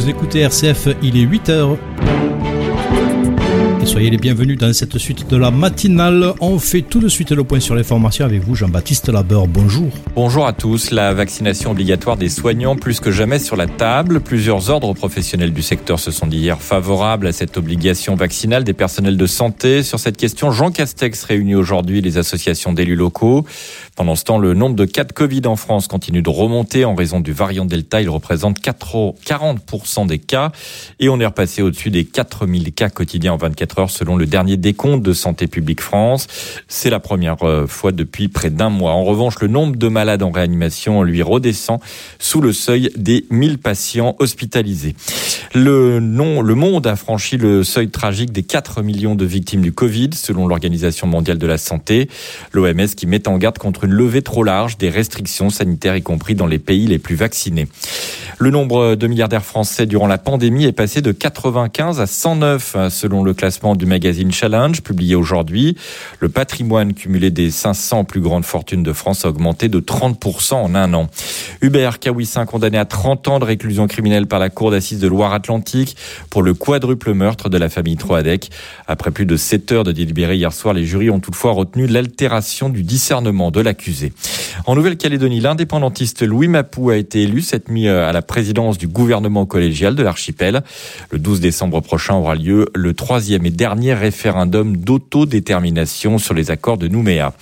Vous écoutez RCF, il est 8h. Et soyez les bienvenus dans cette suite de la matinale. On fait tout de suite le point sur les formations avec vous, Jean-Baptiste Labeur. Bonjour. Bonjour à tous. La vaccination obligatoire des soignants plus que jamais sur la table. Plusieurs ordres professionnels du secteur se sont dit hier favorables à cette obligation vaccinale des personnels de santé. Sur cette question, Jean Castex réunit aujourd'hui les associations d'élus locaux. Pendant ce temps, le nombre de cas de Covid en France continue de remonter en raison du variant Delta. Il représente 40% des cas et on est repassé au-dessus des 4000 cas quotidiens en 24 heures selon le dernier décompte de Santé publique France. C'est la première euh, fois depuis près d'un mois. En revanche, le nombre de malades en réanimation, lui, redescend sous le seuil des 1000 patients hospitalisés. Le, monde a franchi le seuil tragique des 4 millions de victimes du Covid, selon l'Organisation mondiale de la santé. L'OMS qui met en garde contre une levée trop large des restrictions sanitaires, y compris dans les pays les plus vaccinés. Le nombre de milliardaires français durant la pandémie est passé de 95 à 109, selon le classement du magazine Challenge, publié aujourd'hui. Le patrimoine cumulé des 500 plus grandes fortunes de France a augmenté de 30% en un an. Hubert Kawissin, condamné à 30 ans de réclusion criminelle par la Cour d'assises de Loire-Atlantique pour le quadruple meurtre de la famille Troadec. Après plus de 7 heures de délibéré hier soir, les jurys ont toutefois retenu l'altération du discernement de l'accusé. En Nouvelle-Calédonie, l'indépendantiste Louis Mapou a été élu cette nuit à la présidence du gouvernement collégial de l'archipel. Le 12 décembre prochain aura lieu le troisième et dernier référendum d'autodétermination sur les accords de Nouméa.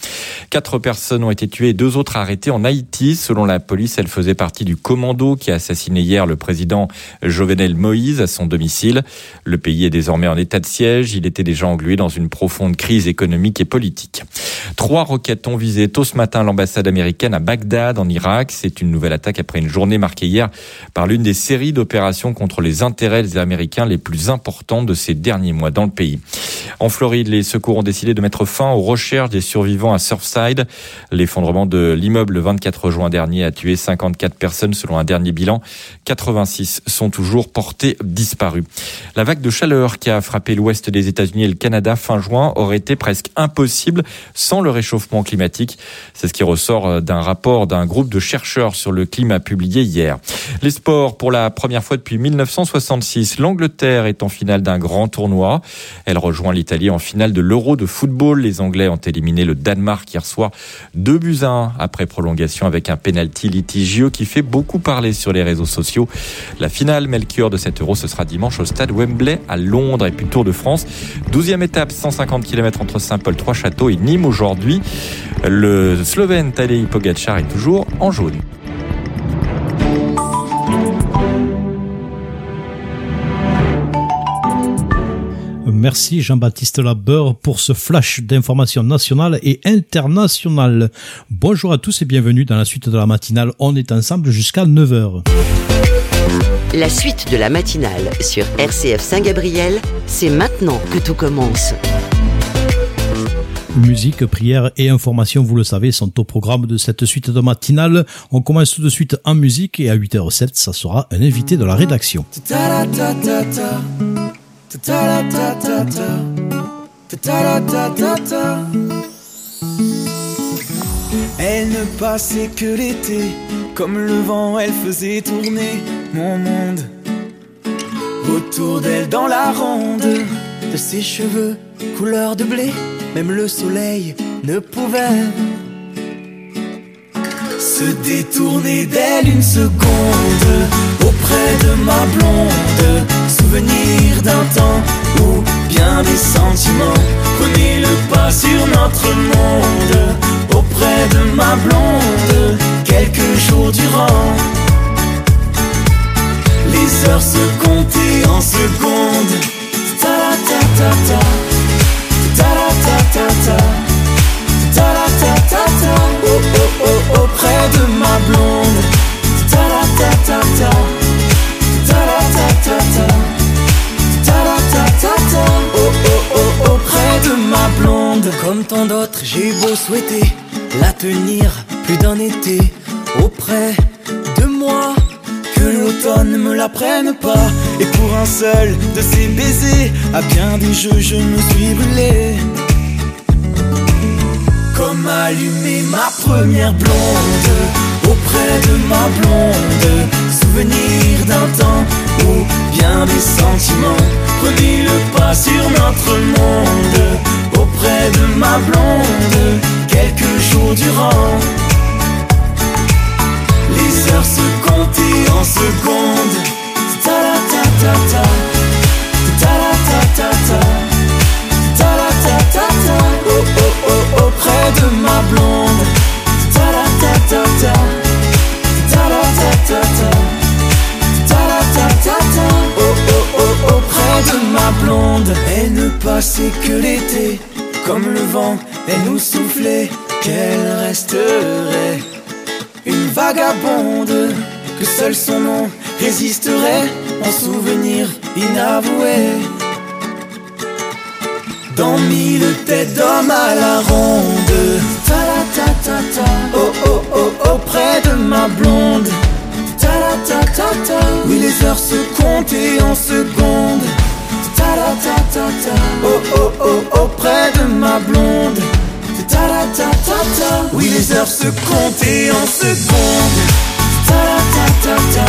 Quatre personnes ont été tuées et deux autres arrêtées en Haïti. Selon la police, elles faisaient partie du commando qui a assassiné hier le président Jovenel Moïse à son domicile. Le pays est désormais en état de siège. Il était déjà englué dans une profonde crise économique et politique. Trois roquettes ont visé tôt ce matin l'ambassade américaine à Bagdad, en Irak. C'est une nouvelle attaque après une journée marquée hier par l'une des séries d'opérations contre les intérêts Américains les plus importantes de ces derniers mois dans le pays. En Floride, les secours ont décidé de mettre fin aux recherches des survivants à Surfside. L'effondrement de l'immeuble le 24 juin dernier a tué 54 personnes selon un dernier bilan. 86 sont toujours portés disparus. La vague de chaleur qui a frappé l'ouest des États-Unis et le Canada fin juin aurait été presque impossible sans le réchauffement climatique. C'est ce qui ressort d'un rapport d'un groupe de chercheurs sur le climat publié hier. Les sports, pour la première fois depuis 1966, l'Angleterre est en finale d'un grand tournoi. Elle rejoint l'Italie en finale de l'Euro de football. Les Anglais ont éliminé le Danemark hier soir 2 buts à 1 après prolongation avec un penalty litigieux qui fait beaucoup parler sur les réseaux sociaux. La finale Melchior de cet Euro, ce sera dimanche au stade Wembley à Londres et puis Tour de France. 12e étape, 150 km entre Saint-Paul, Trois-Châteaux et Nîmes aujourd'hui. Le Slovène Tadej Pogacar est toujours en jaune. Merci Jean-Baptiste Labeur pour ce flash d'informations nationales et internationales. Bonjour à tous et bienvenue dans la suite de la matinale. On est ensemble jusqu'à 9h. La suite de la matinale sur RCF Saint-Gabriel, c'est maintenant que tout commence. Musique, prière et information, vous le savez, sont au programme de cette suite de matinale. On commence tout de suite en musique et à 8h07, ça sera un invité de la rédaction. Elle ne passait que l'été, comme le vent, elle faisait tourner mon monde. Autour d'elle, dans la ronde, de ses cheveux couleur de blé, même le soleil ne pouvait se détourner d'elle une seconde auprès de ma blonde. Souvenir d'un temps où bien des sentiments prenaient le pas sur notre monde. Auprès de ma blonde, quelques jours durant. Les heures se comptaient en secondes. Ta ta ta ta. Ta ta ta ta. Ta ta ta ta. Oh oh oh auprès de ma blonde. Ta ta ta ta. Ta ta ta ta. Oh oh auprès de ma blonde. Comme tant d'autres, j'ai beau souhaiter la tenir plus d'un été Auprès de moi Que l'automne me la prenne pas. Et pour un seul de ces baisers À bien des jeux je me suis brûlé. Comme allumer ma première blonde Auprès de ma blonde. Souvenir d'un temps où pas sur notre monde. Auprès de ma blonde quelques jours durant. Heures se en secondes. Ta ta ta ta. Ta ta ta ta. Ta ta ta ta. Oh oh oh auprès de ma blonde. Ta ta ta ta. Ta ta ta ta. Ta ta ta ta. Oh oh oh auprès de ma blonde. Elle ne passait que l'été. Comme le vent, elle nous soufflait qu'elle resterait vagabonde, que seul son nom résisterait en souvenir inavoué. Dans mille têtes d'hommes à la ronde, ta ta ta ta, oh oh oh auprès de ma blonde, ta ta ta ta, oui les heures se comptent en secondes, ta ta ta ta, oh oh oh auprès de ma blonde. Oui les heures se comptent en secondes. Ta ta ta ta,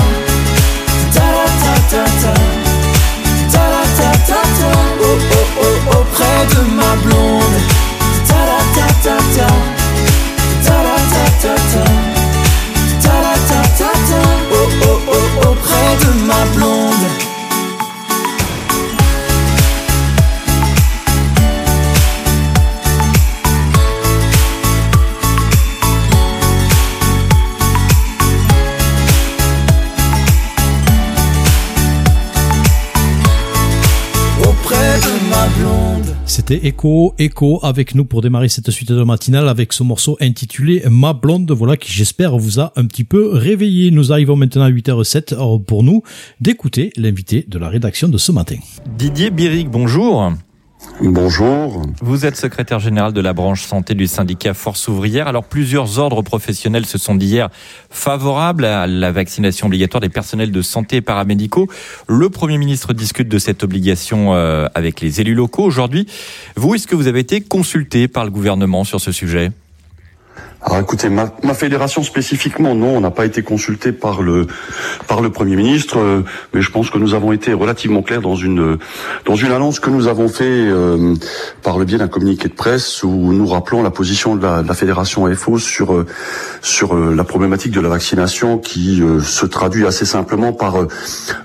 ta ta ta ta, ta ta ta oh oh oh auprès de ma blonde. Ta ta ta ta, ta ta ta ta, ta ta ta ta, oh oh oh auprès de ma blonde. C'était Echo, avec nous pour démarrer cette suite de matinale avec ce morceau intitulé Ma blonde, voilà qui j'espère vous a un petit peu réveillé. Nous arrivons maintenant à 8h07 alors pour nous d'écouter l'invité de la rédaction de ce matin. Didier Biric, bonjour. Bonjour. Vous êtes secrétaire général de la branche santé du syndicat Force ouvrière. Alors plusieurs ordres professionnels se sont d'hier favorables à la vaccination obligatoire des personnels de santé et paramédicaux. Le Premier ministre discute de cette obligation euh, avec les élus locaux aujourd'hui. Vous, est-ce que vous avez été consulté par le gouvernement sur ce sujet? Alors écoutez, ma, ma fédération spécifiquement, non, on n'a pas été consulté par le par le Premier ministre, euh, mais je pense que nous avons été relativement clairs dans une dans une annonce que nous avons fait euh, par le biais d'un communiqué de presse où nous rappelons la position de la, de la fédération FO sur euh, sur euh, la problématique de la vaccination qui euh, se traduit assez simplement par euh,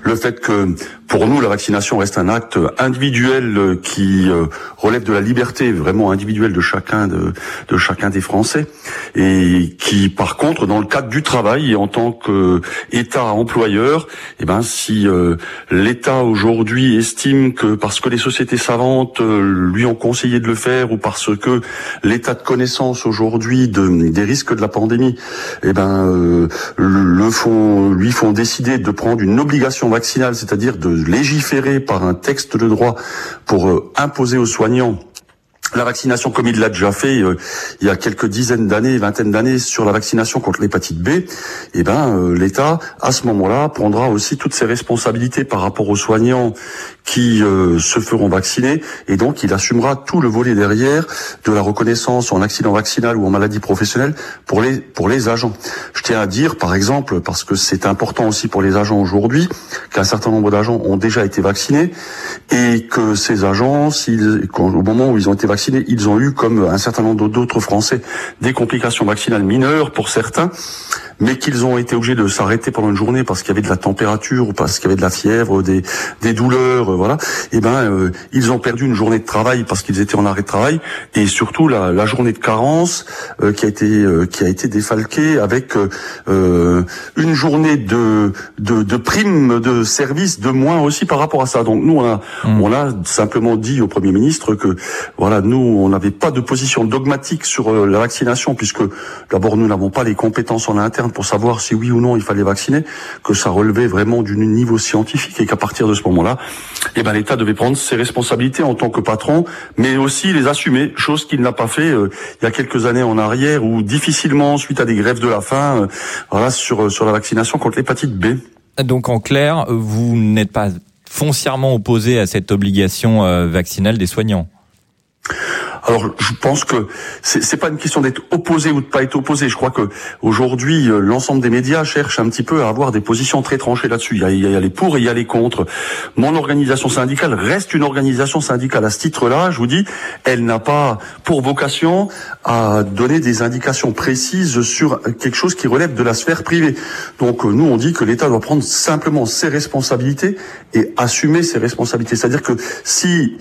le fait que pour nous la vaccination reste un acte individuel qui relève de la liberté vraiment individuelle de chacun de, de chacun des Français et qui par contre dans le cadre du travail en tant qu'État employeur, eh ben si euh, l'État aujourd'hui estime que parce que les sociétés savantes euh, lui ont conseillé de le faire ou parce que l'état de connaissance aujourd'hui de, des risques de la pandémie, eh ben euh, le font lui font décider de prendre une obligation vaccinale, c'est-à-dire de légiférer par un texte de droit pour imposer aux soignants la vaccination comme il l'a déjà fait euh, il y a quelques dizaines d'années, vingtaine d'années sur la vaccination contre l'hépatite B, eh ben euh, l'État à ce moment-là prendra aussi toutes ses responsabilités par rapport aux soignants qui euh, se feront vacciner et donc il assumera tout le volet derrière de la reconnaissance en accident vaccinal ou en maladie professionnelle pour les pour les agents. Je tiens à dire par exemple parce que c'est important aussi pour les agents aujourd'hui qu'un certain nombre d'agents ont déjà été vaccinés et que ces agents s'ils au moment où ils ont été vaccinés, ils ont eu comme un certain nombre d'autres Français des complications vaccinales mineures pour certains mais qu'ils ont été obligés de s'arrêter pendant une journée parce qu'il y avait de la température ou parce qu'il y avait de la fièvre, des, des douleurs, euh, voilà, et ben euh, ils ont perdu une journée de travail parce qu'ils étaient en arrêt de travail. Et surtout la, la journée de carence euh, qui a été euh, qui a été défalquée avec euh, une journée de, de de prime de service de moins aussi par rapport à ça. Donc nous on a on a simplement dit au premier ministre que voilà nous on n'avait pas de position dogmatique sur la vaccination puisque d'abord nous n'avons pas les compétences en interne pour savoir si oui ou non il fallait vacciner, que ça relevait vraiment du niveau scientifique et qu'à partir de ce moment-là, eh ben l'État devait prendre ses responsabilités en tant que patron, mais aussi les assumer, chose qu'il n'a pas fait euh, il y a quelques années en arrière ou difficilement suite à des grèves de la faim, euh, voilà sur euh, sur la vaccination contre l'hépatite B. Donc en clair, vous n'êtes pas foncièrement opposé à cette obligation vaccinale des soignants? Alors, je pense que c'est pas une question d'être opposé ou de pas être opposé. Je crois que aujourd'hui, euh, l'ensemble des médias cherchent un petit peu à avoir des positions très tranchées là-dessus. Il, il, y a les pour et il y a les contre. Mon organisation syndicale reste une organisation syndicale. À ce titre-là, je vous dis, elle n'a pas pour vocation à donner des indications précises sur quelque chose qui relève de la sphère privée. Donc, euh, nous, on dit que l'État doit prendre simplement ses responsabilités et assumer ses responsabilités. C'est-à-dire que si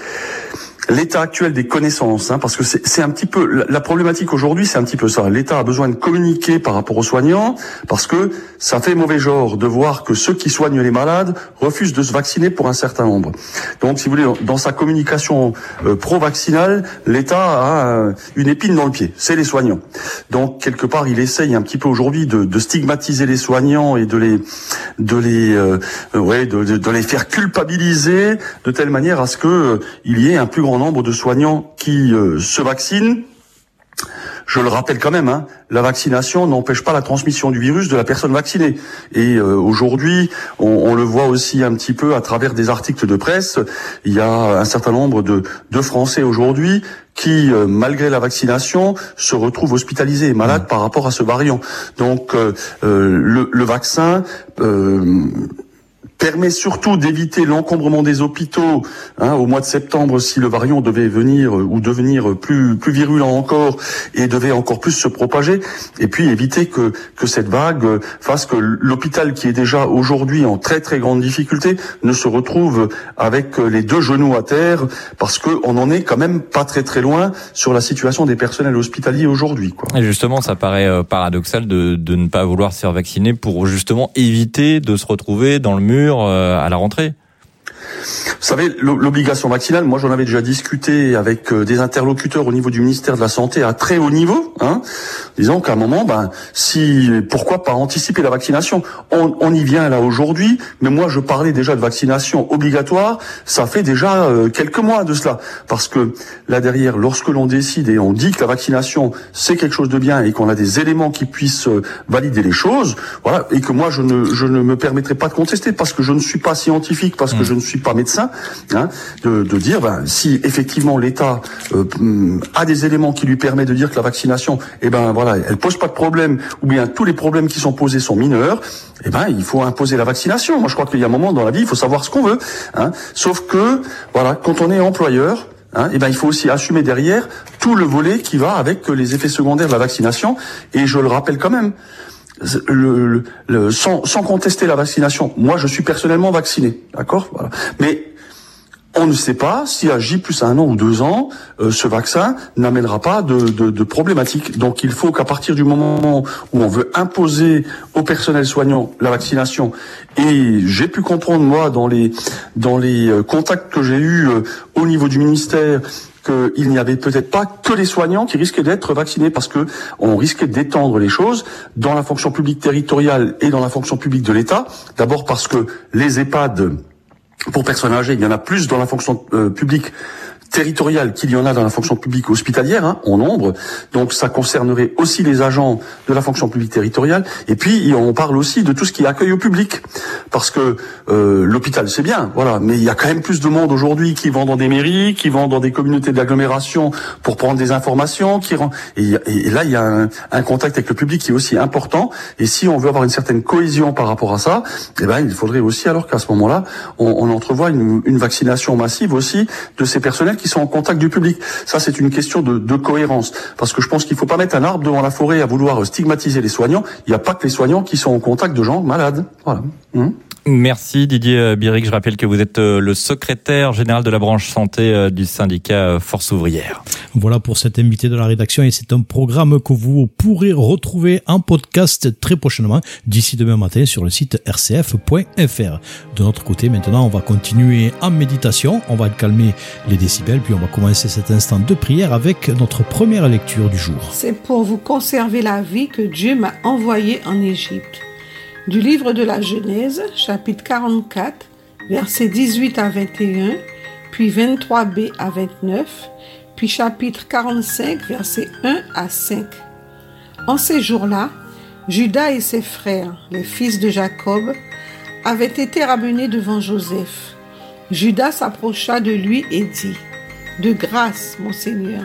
l'état actuel des connaissances, hein, parce que c'est un petit peu la, problématique aujourd'hui, c'est un petit peu ça. L'État a besoin de communiquer par rapport aux soignants, parce que ça fait mauvais genre de voir que ceux qui soignent les malades refusent de se vacciner pour un certain nombre. Donc, si vous voulez, dans sa communication euh, pro-vaccinale, l'État a euh, une épine dans le pied. C'est les soignants. Donc, quelque part, il essaye un petit peu aujourd'hui de, de, stigmatiser les soignants et de les, de les, euh, ouais, de, de, les faire culpabiliser de telle manière à ce que il y ait un plus grand nombre de soignants qui euh, se vaccinent. Je le rappelle quand même, hein, la vaccination n'empêche pas la transmission du virus de la personne vaccinée. Et euh, aujourd'hui, on, le voit aussi un petit peu à travers des articles de presse. Il y a un certain nombre de, de Français aujourd'hui qui, euh, malgré la vaccination, se retrouvent hospitalisés et malades mmh. par rapport à ce variant. Donc, le, le, vaccin permet surtout d'éviter l'encombrement des hôpitaux hein, au mois de septembre si le variant devait venir euh, ou devenir plus plus virulent encore et devait encore plus se propager et puis éviter que que cette vague fasse que l'hôpital qui est déjà aujourd'hui en très très grande difficulté ne se retrouve avec les deux genoux à terre parce que on en est quand même pas très très loin sur la situation des personnels hospitaliers aujourd'hui quoi. Et justement ça paraît euh, paradoxal de de ne pas vouloir se faire vacciner pour justement éviter de se retrouver dans le mur euh, à la rentrée. Vous savez, l'obligation vaccinale, moi j'en avais déjà discuté avec euh, des interlocuteurs au niveau du ministère de la Santé à très haut niveau, hein, disons qu'à un moment, ben, si pourquoi pas anticiper la vaccination? On, on, y vient là aujourd'hui, mais moi je parlais déjà de vaccination obligatoire, ça fait déjà euh, quelques mois de cela, parce que là derrière, lorsque l'on décide et on dit que la vaccination c'est quelque chose de bien et qu'on a des éléments qui puissent euh, valider les choses, voilà, et que moi je ne je ne me permettrai pas de contester parce que je ne suis pas scientifique, parce que mmh. je ne suis pas médecin, hein, de, de, dire ben, si effectivement l'État euh, a des éléments qui lui permettent de dire que la vaccination, eh ben voilà, elle pose pas de problème, ou bien tous les problèmes qui sont posés sont mineurs, eh ben il faut imposer la vaccination. Moi je crois qu'il y a un moment dans la vie, il faut savoir ce qu'on veut. Hein, sauf que voilà, quand on est employeur, Hein, et ben il faut aussi assumer derrière tout le volet qui va avec les effets secondaires de la vaccination. Et je le rappelle quand même, le, le, sans, sans, contester la vaccination, moi je suis personnellement vacciné, d'accord voilà. Mais on ne sait pas si à J plus un an ou deux ans, euh, ce vaccin n'amènera pas de, de, de, problématiques. Donc il faut qu'à partir du moment où on veut imposer au personnel soignant la vaccination, et j'ai pu comprendre moi dans les dans les euh, contacts que j'ai eus euh, au niveau du ministère qu'il n'y avait peut-être pas que les soignants qui risquaient d'être vaccinés parce que on risquait d'étendre les choses dans la fonction publique territoriale et dans la fonction publique de l'État. D'abord parce que les EHPAD pour personnes âgées, il y en a plus dans la fonction euh, publique territoriale qu'il y en a dans la fonction publique hospitalière, hein, en nombre. Donc ça concernerait aussi les agents de la fonction publique territoriale. Et puis on parle aussi de tout ce qui accueille au public, parce que euh, l'hôpital c'est bien, voilà, mais il y a quand même plus de monde aujourd'hui qui vont dans des mairies, qui vont dans des communautés d'agglomération pour prendre des informations, qui et, et, là il y a un, contact avec le public qui est aussi important. Et si on veut avoir une certaine cohésion par rapport à ça, eh ben il faudrait aussi alors qu'à ce moment-là on, on entrevoit une, vaccination massive aussi de ces personnels sont en contact du public. Ça, c'est une question de, de, cohérence. Parce que je pense qu'il ne faut pas mettre un arbre devant la forêt à vouloir stigmatiser les soignants. Il n'y a pas que les soignants qui sont en contact de gens malades. Voilà. Hum. Merci Didier euh, Biric. Je rappelle que vous êtes euh, le secrétaire général de la branche santé euh, du syndicat Force ouvrière. Voilà pour cet invité de la rédaction et c'est un programme que vous pourrez retrouver en podcast très prochainement d'ici demain matin sur le site rcf.fr. De notre côté, maintenant, on va continuer en méditation. On va calmer les décibels puis on va commencer cet instant de prière avec notre première lecture du jour. C'est pour vous conserver la vie que Dieu m'a envoyé en Égypte. Du livre de la Genèse, chapitre 44, versets 18 à 21, puis 23b à 29, puis chapitre 45, versets 1 à 5. En ces jours-là, Judas et ses frères, les fils de Jacob, avaient été ramenés devant Joseph. Judas s'approcha de lui et dit, De grâce, mon Seigneur,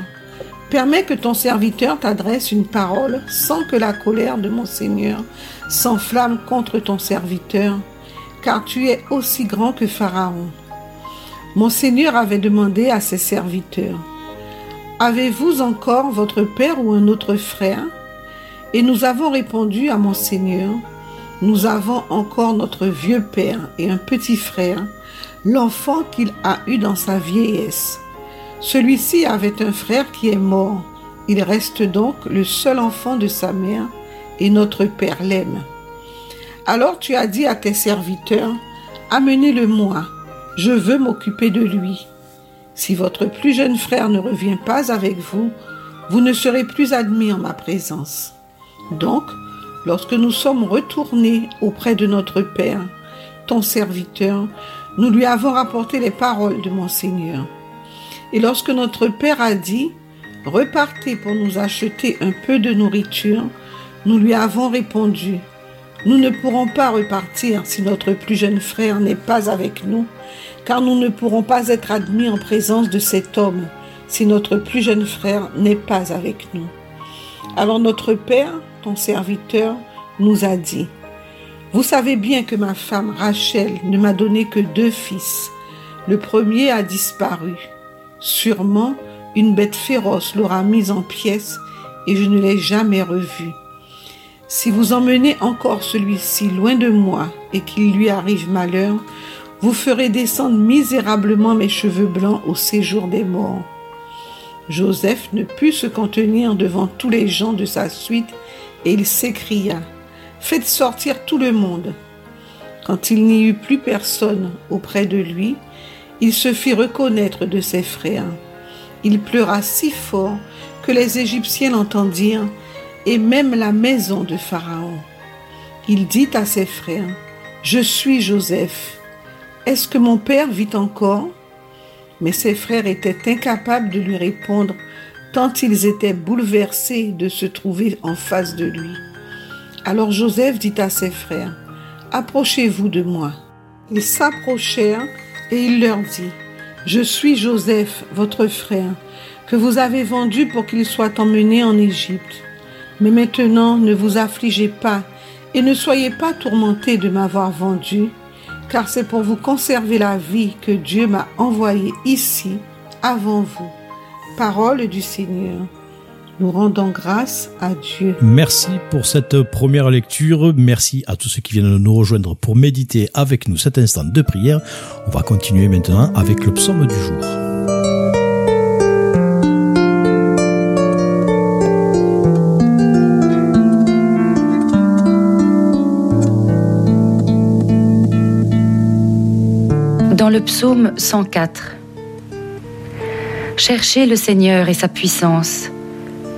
Permets que ton serviteur t'adresse une parole sans que la colère de mon Seigneur s'enflamme contre ton serviteur, car tu es aussi grand que Pharaon. Mon Seigneur avait demandé à ses serviteurs, Avez-vous encore votre père ou un autre frère? Et nous avons répondu à mon Seigneur, Nous avons encore notre vieux père et un petit frère, l'enfant qu'il a eu dans sa vieillesse. Celui-ci avait un frère qui est mort. Il reste donc le seul enfant de sa mère et notre père l'aime. Alors tu as dit à tes serviteurs, Amenez-le-moi, je veux m'occuper de lui. Si votre plus jeune frère ne revient pas avec vous, vous ne serez plus admis en ma présence. Donc, lorsque nous sommes retournés auprès de notre Père, ton serviteur, nous lui avons rapporté les paroles de mon Seigneur. Et lorsque notre Père a dit, Repartez pour nous acheter un peu de nourriture, nous lui avons répondu, Nous ne pourrons pas repartir si notre plus jeune frère n'est pas avec nous, car nous ne pourrons pas être admis en présence de cet homme si notre plus jeune frère n'est pas avec nous. Alors notre Père, ton serviteur, nous a dit, Vous savez bien que ma femme Rachel ne m'a donné que deux fils. Le premier a disparu. Sûrement, une bête féroce l'aura mise en pièces et je ne l'ai jamais revu. Si vous emmenez encore celui-ci loin de moi et qu'il lui arrive malheur, vous ferez descendre misérablement mes cheveux blancs au séjour des morts. Joseph ne put se contenir devant tous les gens de sa suite et il s'écria, Faites sortir tout le monde. Quand il n'y eut plus personne auprès de lui, il se fit reconnaître de ses frères. Il pleura si fort que les Égyptiens l'entendirent même la maison de Pharaon. Il dit à ses frères, Je suis Joseph. Est-ce que mon père vit encore? Mais ses frères étaient incapables de lui répondre, tant ils étaient bouleversés de se trouver en face de lui. Alors Joseph dit à ses frères, Approchez-vous de moi. Ils s'approchèrent et il leur dit, Je suis Joseph, votre frère, que vous avez vendu pour qu'il soit emmené en Égypte. Mais maintenant ne vous affligez pas et ne soyez pas tourmentés de m'avoir vendu, car c'est pour vous conserver la vie que Dieu m'a envoyé ici avant vous. Parole du Seigneur. Nous rendons grâce à Dieu. Merci pour cette première lecture. Merci à tous ceux qui viennent nous rejoindre pour méditer avec nous cet instant de prière. On va continuer maintenant avec le psaume du jour. Dans le psaume 104, Cherchez le Seigneur et sa puissance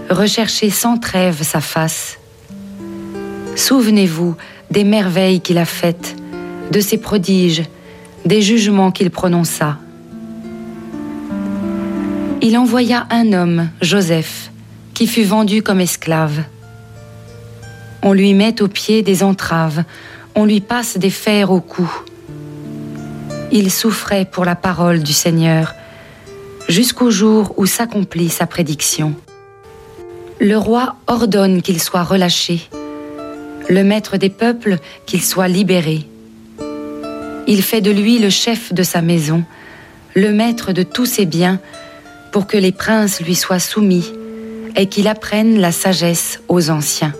recherchez sans trêve sa face. Souvenez-vous des merveilles qu'il a faites, de ses prodiges, des jugements qu'il prononça. Il envoya un homme, Joseph, qui fut vendu comme esclave. On lui met aux pieds des entraves, on lui passe des fers au cou. Il souffrait pour la parole du Seigneur, jusqu'au jour où s'accomplit sa prédiction. Le roi ordonne qu'il soit relâché, le maître des peuples qu'il soit libéré. Il fait de lui le chef de sa maison, le maître de tous ses biens, pour que les princes lui soient soumis et qu'il apprenne la sagesse aux anciens.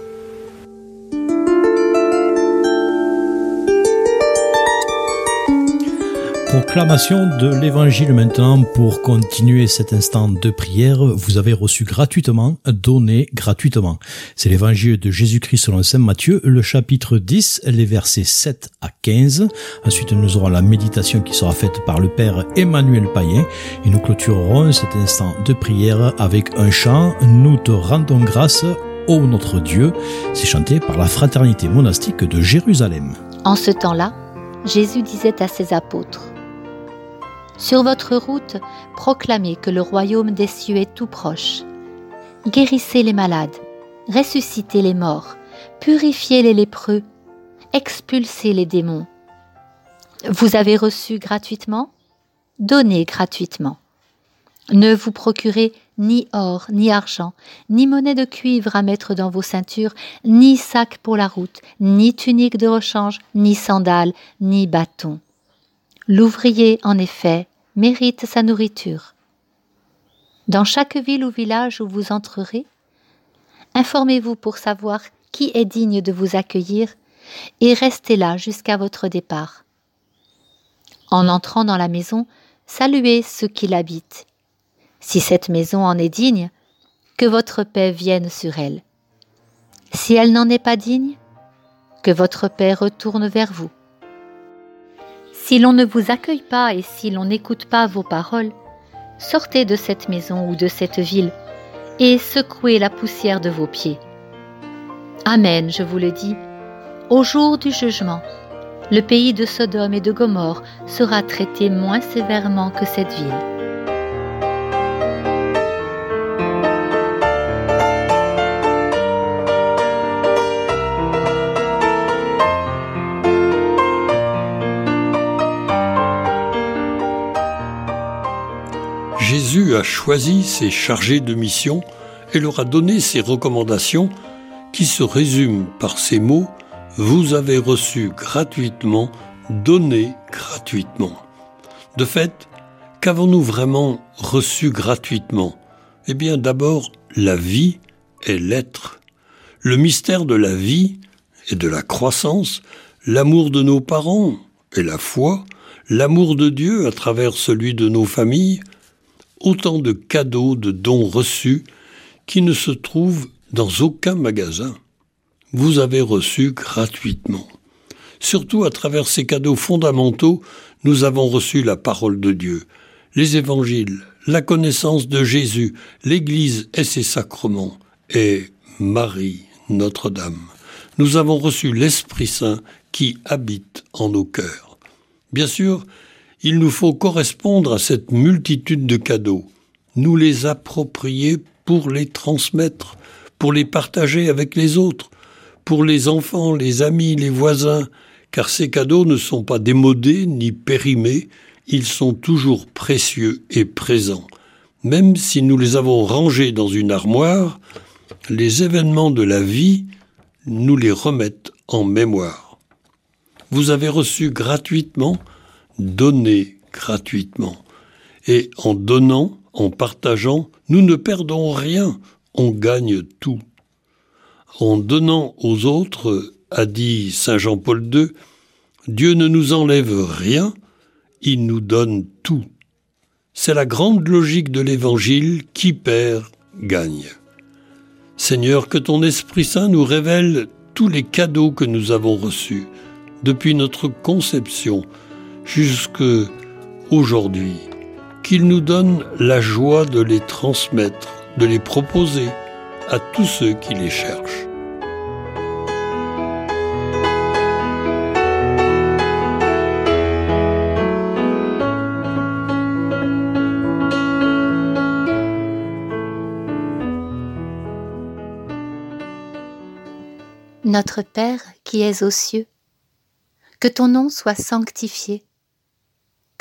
Proclamation de l'évangile maintenant pour continuer cet instant de prière. Vous avez reçu gratuitement, donné gratuitement. C'est l'évangile de Jésus-Christ selon Saint Matthieu, le chapitre 10, les versets 7 à 15. Ensuite, nous aurons la méditation qui sera faite par le Père Emmanuel Payen et nous clôturerons cet instant de prière avec un chant. Nous te rendons grâce, ô notre Dieu. C'est chanté par la fraternité monastique de Jérusalem. En ce temps-là, Jésus disait à ses apôtres, sur votre route, proclamez que le royaume des cieux est tout proche. Guérissez les malades, ressuscitez les morts, purifiez les lépreux, expulsez les démons. Vous avez reçu gratuitement? Donnez gratuitement. Ne vous procurez ni or, ni argent, ni monnaie de cuivre à mettre dans vos ceintures, ni sac pour la route, ni tunique de rechange, ni sandales, ni bâton. L'ouvrier, en effet, mérite sa nourriture. Dans chaque ville ou village où vous entrerez, informez-vous pour savoir qui est digne de vous accueillir et restez là jusqu'à votre départ. En entrant dans la maison, saluez ceux qui l'habitent. Si cette maison en est digne, que votre paix vienne sur elle. Si elle n'en est pas digne, que votre paix retourne vers vous. Si l'on ne vous accueille pas et si l'on n'écoute pas vos paroles, sortez de cette maison ou de cette ville et secouez la poussière de vos pieds. Amen, je vous le dis, au jour du jugement, le pays de Sodome et de Gomorre sera traité moins sévèrement que cette ville. Jésus a choisi ses chargés de mission et leur a donné ses recommandations qui se résument par ces mots Vous avez reçu gratuitement, donné gratuitement. De fait, qu'avons-nous vraiment reçu gratuitement? Eh bien d'abord la vie et l'être. Le mystère de la vie et de la croissance, l'amour de nos parents et la foi, l'amour de Dieu à travers celui de nos familles, autant de cadeaux, de dons reçus qui ne se trouvent dans aucun magasin. Vous avez reçu gratuitement. Surtout à travers ces cadeaux fondamentaux, nous avons reçu la parole de Dieu, les évangiles, la connaissance de Jésus, l'Église et ses sacrements, et Marie, Notre-Dame. Nous avons reçu l'Esprit Saint qui habite en nos cœurs. Bien sûr, il nous faut correspondre à cette multitude de cadeaux, nous les approprier pour les transmettre, pour les partager avec les autres, pour les enfants, les amis, les voisins, car ces cadeaux ne sont pas démodés ni périmés, ils sont toujours précieux et présents. Même si nous les avons rangés dans une armoire, les événements de la vie nous les remettent en mémoire. Vous avez reçu gratuitement donner gratuitement. Et en donnant, en partageant, nous ne perdons rien, on gagne tout. En donnant aux autres, a dit Saint Jean-Paul II, Dieu ne nous enlève rien, il nous donne tout. C'est la grande logique de l'Évangile qui perd, gagne. Seigneur, que ton Esprit Saint nous révèle tous les cadeaux que nous avons reçus depuis notre conception, jusque aujourd'hui, qu'il nous donne la joie de les transmettre, de les proposer à tous ceux qui les cherchent. Notre Père qui es aux cieux, que ton nom soit sanctifié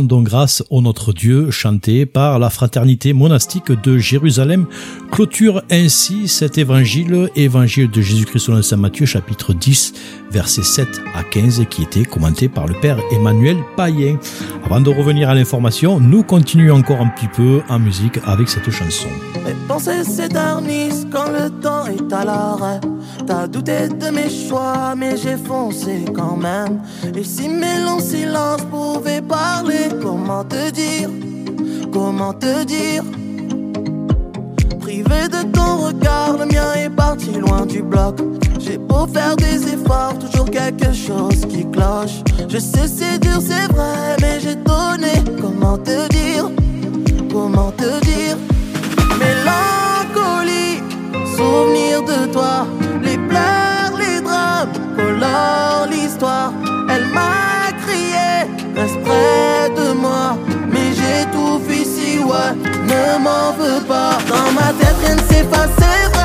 Rendons grâce au notre Dieu, chanté par la fraternité monastique de Jérusalem, clôture ainsi cet évangile, évangile de Jésus-Christ selon Saint Matthieu, chapitre 10, versets 7 à 15, qui était commenté par le Père Emmanuel Payen. Avant de revenir à l'information, nous continuons encore un petit peu en musique avec cette chanson. T'as douté de mes choix, mais j'ai foncé quand même. Et si mes longs silences pouvaient parler, comment te dire Comment te dire Privé de ton regard, le mien est parti loin du bloc. J'ai beau faire des efforts, toujours quelque chose qui cloche. Je sais c'est dur, c'est vrai, mais j'ai donné. Comment te dire Comment te dire Mélancolie, souvenir de toi l'histoire. Elle m'a crié, reste près de moi. Ne m'en veux pas. Dans ma tête, rien ne s'efface, c'est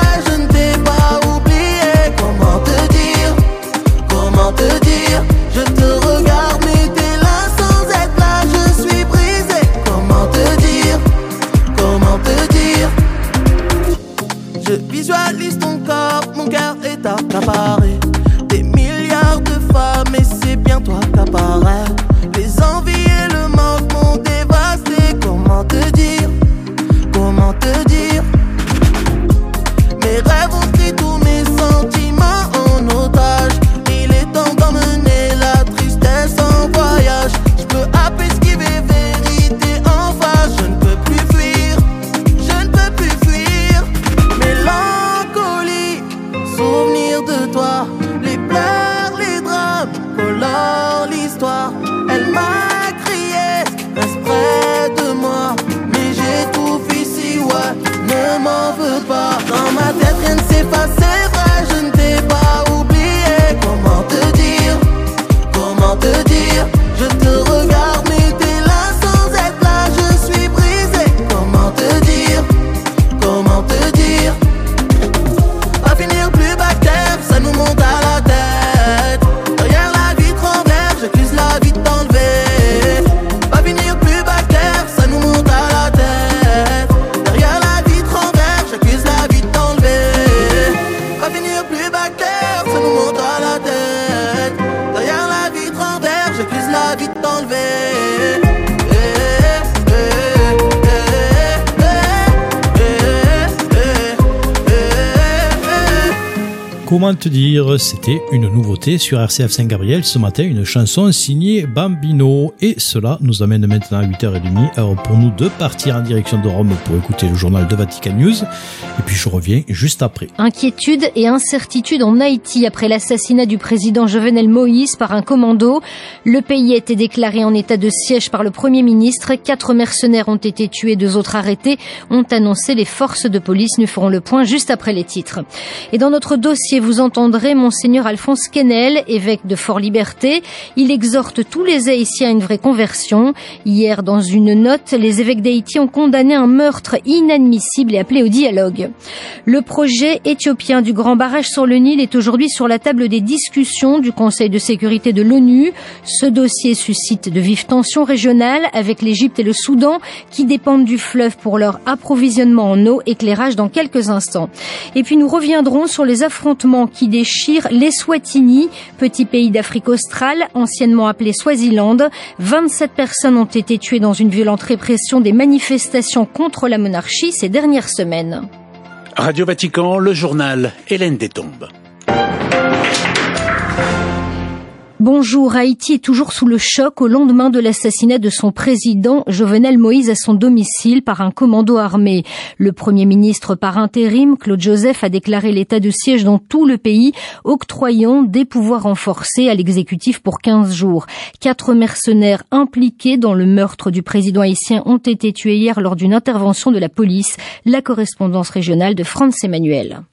Comment te dire, c'était une nouveauté sur RCF Saint-Gabriel ce matin, une chanson signée Bambino. Et cela nous amène maintenant à 8h30, heure pour nous de partir en direction de Rome pour écouter le journal de Vatican News. Et puis je reviens juste après. Inquiétude et incertitude en Haïti après l'assassinat du président Jovenel Moïse par un commando. Le pays a été déclaré en état de siège par le Premier ministre. Quatre mercenaires ont été tués, deux autres arrêtés, ont annoncé les forces de police. Nous ferons le point juste après les titres. Et dans notre dossier, vous entendrez Monseigneur Alphonse Quesnel, évêque de Fort-Liberté. Il exhorte tous les Haïtiens à une vraie conversion. Hier, dans une note, les évêques d'Haïti ont condamné un meurtre inadmissible et appelé au dialogue. Le projet éthiopien du grand barrage sur le Nil est aujourd'hui sur la table des discussions du Conseil de sécurité de l'ONU. Ce dossier suscite de vives tensions régionales avec l'Égypte et le Soudan qui dépendent du fleuve pour leur approvisionnement en eau, éclairage dans quelques instants. Et puis nous reviendrons sur les affrontements qui déchire les Swatini, petit pays d'Afrique australe, anciennement appelé Swaziland. 27 personnes ont été tuées dans une violente répression des manifestations contre la monarchie ces dernières semaines. Radio Vatican, le journal Hélène Détombe. Bonjour, Haïti est toujours sous le choc au lendemain de l'assassinat de son président Jovenel Moïse à son domicile par un commando armé. Le premier ministre par intérim, Claude Joseph, a déclaré l'état de siège dans tout le pays, octroyant des pouvoirs renforcés à l'exécutif pour 15 jours. Quatre mercenaires impliqués dans le meurtre du président haïtien ont été tués hier lors d'une intervention de la police, la correspondance régionale de France Emmanuel.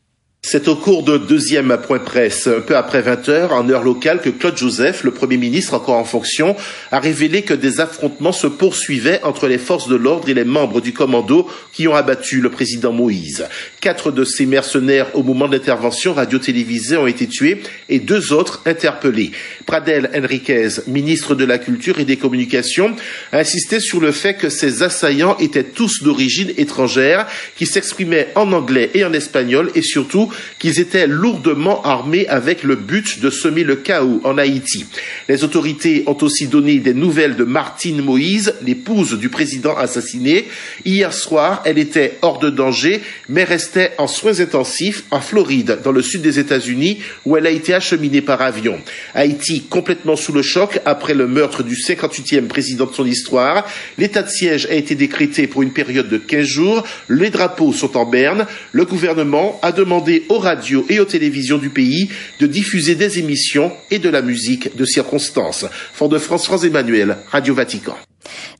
C'est au cours de deuxième point presse, un peu après 20 heures, en heure locale, que Claude Joseph, le Premier ministre encore en fonction, a révélé que des affrontements se poursuivaient entre les forces de l'ordre et les membres du commando qui ont abattu le président Moïse. Quatre de ces mercenaires au moment de l'intervention radio-télévisée ont été tués et deux autres interpellés. Pradel Henriquez, ministre de la Culture et des Communications, a insisté sur le fait que ces assaillants étaient tous d'origine étrangère, qui s'exprimaient en anglais et en espagnol et surtout qu'ils étaient lourdement armés avec le but de semer le chaos en Haïti. Les autorités ont aussi donné des nouvelles de Martine Moïse, l'épouse du président assassiné. Hier soir, elle était hors de danger, mais restait en soins intensifs en Floride, dans le sud des États-Unis, où elle a été acheminée par avion. Haïti complètement sous le choc après le meurtre du 58e président de son histoire. L'état de siège a été décrété pour une période de 15 jours. Les drapeaux sont en berne. Le gouvernement a demandé aux radios et aux télévisions du pays de diffuser des émissions et de la musique de circonstance. Fond de France, France Emmanuel, Radio Vatican.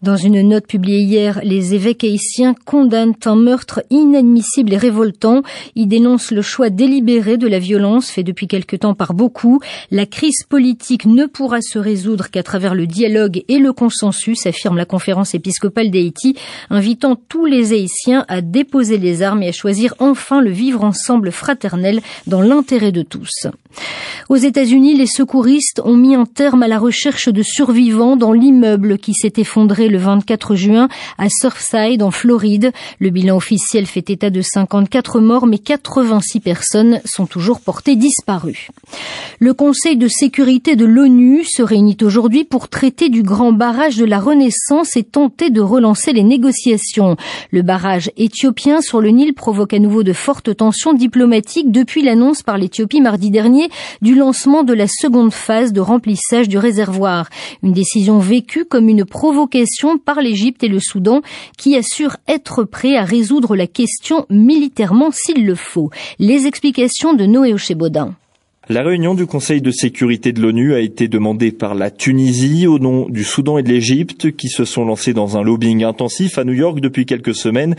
Dans une note publiée hier, les évêques haïtiens condamnent un meurtre inadmissible et révoltant. Ils dénoncent le choix délibéré de la violence fait depuis quelque temps par beaucoup. La crise politique ne pourra se résoudre qu'à travers le dialogue et le consensus, affirme la conférence épiscopale d'Haïti, invitant tous les haïtiens à déposer les armes et à choisir enfin le vivre ensemble fraternel dans l'intérêt de tous. Aux États-Unis, les secouristes ont mis un terme à la recherche de survivants dans l'immeuble qui s'est effondré le 24 juin à Surfside en Floride. Le bilan officiel fait état de 54 morts, mais 86 personnes sont toujours portées disparues. Le Conseil de sécurité de l'ONU se réunit aujourd'hui pour traiter du grand barrage de la Renaissance et tenter de relancer les négociations. Le barrage éthiopien sur le Nil provoque à nouveau de fortes tensions diplomatiques depuis l'annonce par l'Éthiopie mardi dernier du lancement de la seconde phase de remplissage du réservoir. Une décision vécue comme une provocation par l'Égypte et le Soudan qui assurent être prêts à résoudre la question militairement s'il le faut. Les explications de Noé Ochebodin. La réunion du Conseil de sécurité de l'ONU a été demandée par la Tunisie au nom du Soudan et de l'Égypte qui se sont lancés dans un lobbying intensif à New York depuis quelques semaines.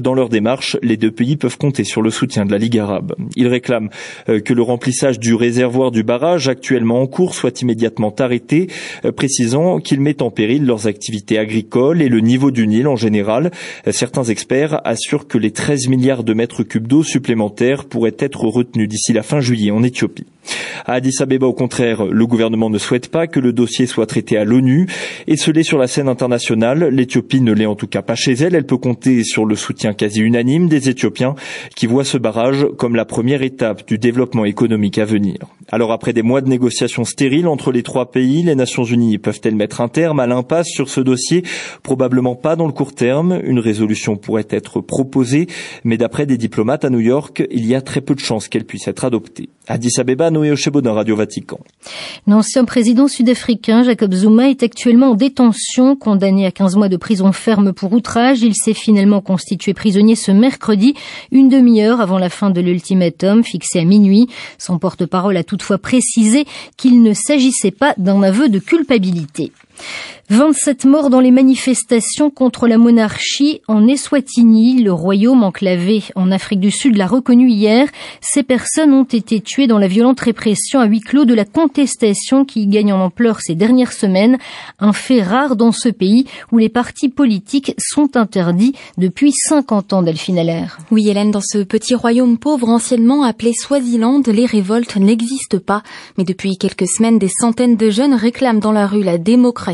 Dans leur démarche, les deux pays peuvent compter sur le soutien de la Ligue arabe. Ils réclament euh, que le remplissage du réservoir du barrage actuellement en cours soit immédiatement arrêté, euh, précisant qu'il met en péril leurs activités agricoles et le niveau du Nil en général. Euh, certains experts assurent que les 13 milliards de mètres cubes d'eau supplémentaires pourraient être retenus d'ici la fin juillet en Éthiopie. À Addis Abeba, au contraire, le gouvernement ne souhaite pas que le dossier soit traité à l'ONU. Et ce l'est sur la scène internationale, l'Éthiopie ne l'est en tout cas pas chez elle. Elle peut compter sur le soutien quasi unanime des Éthiopiens qui voient ce barrage comme la première étape du développement économique à venir. Alors après des mois de négociations stériles entre les trois pays, les Nations Unies peuvent-elles mettre un terme à l'impasse sur ce dossier? Probablement pas dans le court terme. Une résolution pourrait être proposée, mais d'après des diplomates à New York, il y a très peu de chances qu'elle puisse être adoptée. Addis Abeba, Noé Ochebo Radio Vatican. L'ancien président sud-africain Jacob Zuma est actuellement en détention, condamné à 15 mois de prison ferme pour outrage. Il s'est finalement constitué prisonnier ce mercredi, une demi-heure avant la fin de l'ultimatum fixé à minuit. Son porte-parole a toutefois précisé qu'il ne s'agissait pas d'un aveu de culpabilité. 27 morts dans les manifestations contre la monarchie en Eswatini, le royaume enclavé en Afrique du Sud l'a reconnu hier. Ces personnes ont été tuées dans la violente répression à huis clos de la contestation qui gagne en ampleur ces dernières semaines, un fait rare dans ce pays où les partis politiques sont interdits depuis 50 ans, Delphine Allaire. Oui, Hélène, dans ce petit royaume pauvre anciennement appelé Swaziland, les révoltes n'existent pas, mais depuis quelques semaines, des centaines de jeunes réclament dans la rue la démocratie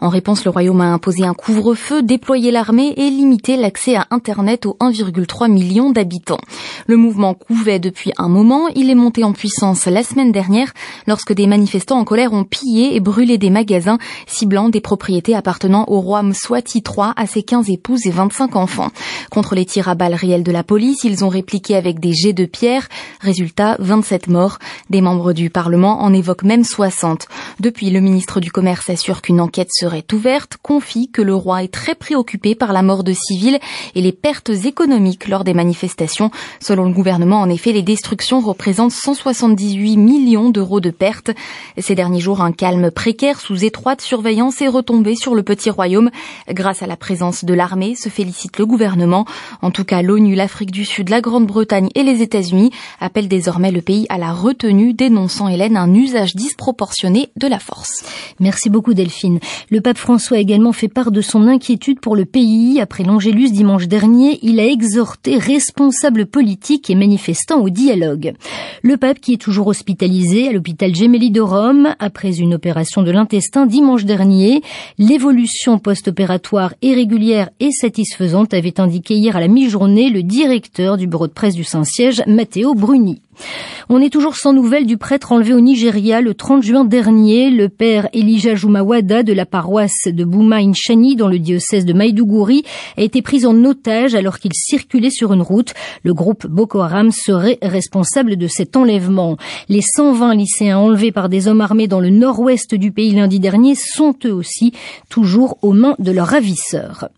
En réponse, le Royaume a imposé un couvre-feu, déployé l'armée et limité l'accès à Internet aux 1,3 million d'habitants. Le mouvement couvait depuis un moment. Il est monté en puissance la semaine dernière lorsque des manifestants en colère ont pillé et brûlé des magasins ciblant des propriétés appartenant au roi Mswati III à ses 15 épouses et 25 enfants. Contre les tirs à balles réelles de la police, ils ont répliqué avec des jets de pierre. Résultat, 27 morts. Des membres du Parlement en évoquent même 60. Depuis, le ministre du Commerce assure qu'une enquête serait ouverte, confie que le roi est très préoccupé par la mort de civils et les pertes économiques lors des manifestations. Selon le gouvernement, en effet, les destructions représentent 178 millions d'euros de pertes. Ces derniers jours, un calme précaire sous étroite surveillance est retombé sur le petit royaume. Grâce à la présence de l'armée, se félicite le gouvernement. En tout cas, l'ONU, l'Afrique du Sud, la Grande-Bretagne et les États-Unis appellent désormais le pays à la retenue, dénonçant Hélène un usage disproportionné de la force. Merci beaucoup Delphine. Le pape François a également fait part de son inquiétude pour le pays. Après l'Angélus dimanche dernier, il a exhorté responsables politiques et manifestants au dialogue. Le pape, qui est toujours hospitalisé à l'hôpital Gemelli de Rome après une opération de l'intestin dimanche dernier, l'évolution post-opératoire est régulière et satisfaisante, avait indiqué hier à la mi-journée le directeur du bureau de presse du Saint-Siège, Matteo Bruni. On est toujours sans nouvelles du prêtre enlevé au Nigeria le 30 juin dernier. Le père Elijah Jumawada de la paroisse de Bouma Inchani dans le diocèse de Maïdougouri a été pris en otage alors qu'il circulait sur une route. Le groupe Boko Haram serait responsable de cet enlèvement. Les 120 lycéens enlevés par des hommes armés dans le nord-ouest du pays lundi dernier sont eux aussi toujours aux mains de leurs ravisseurs.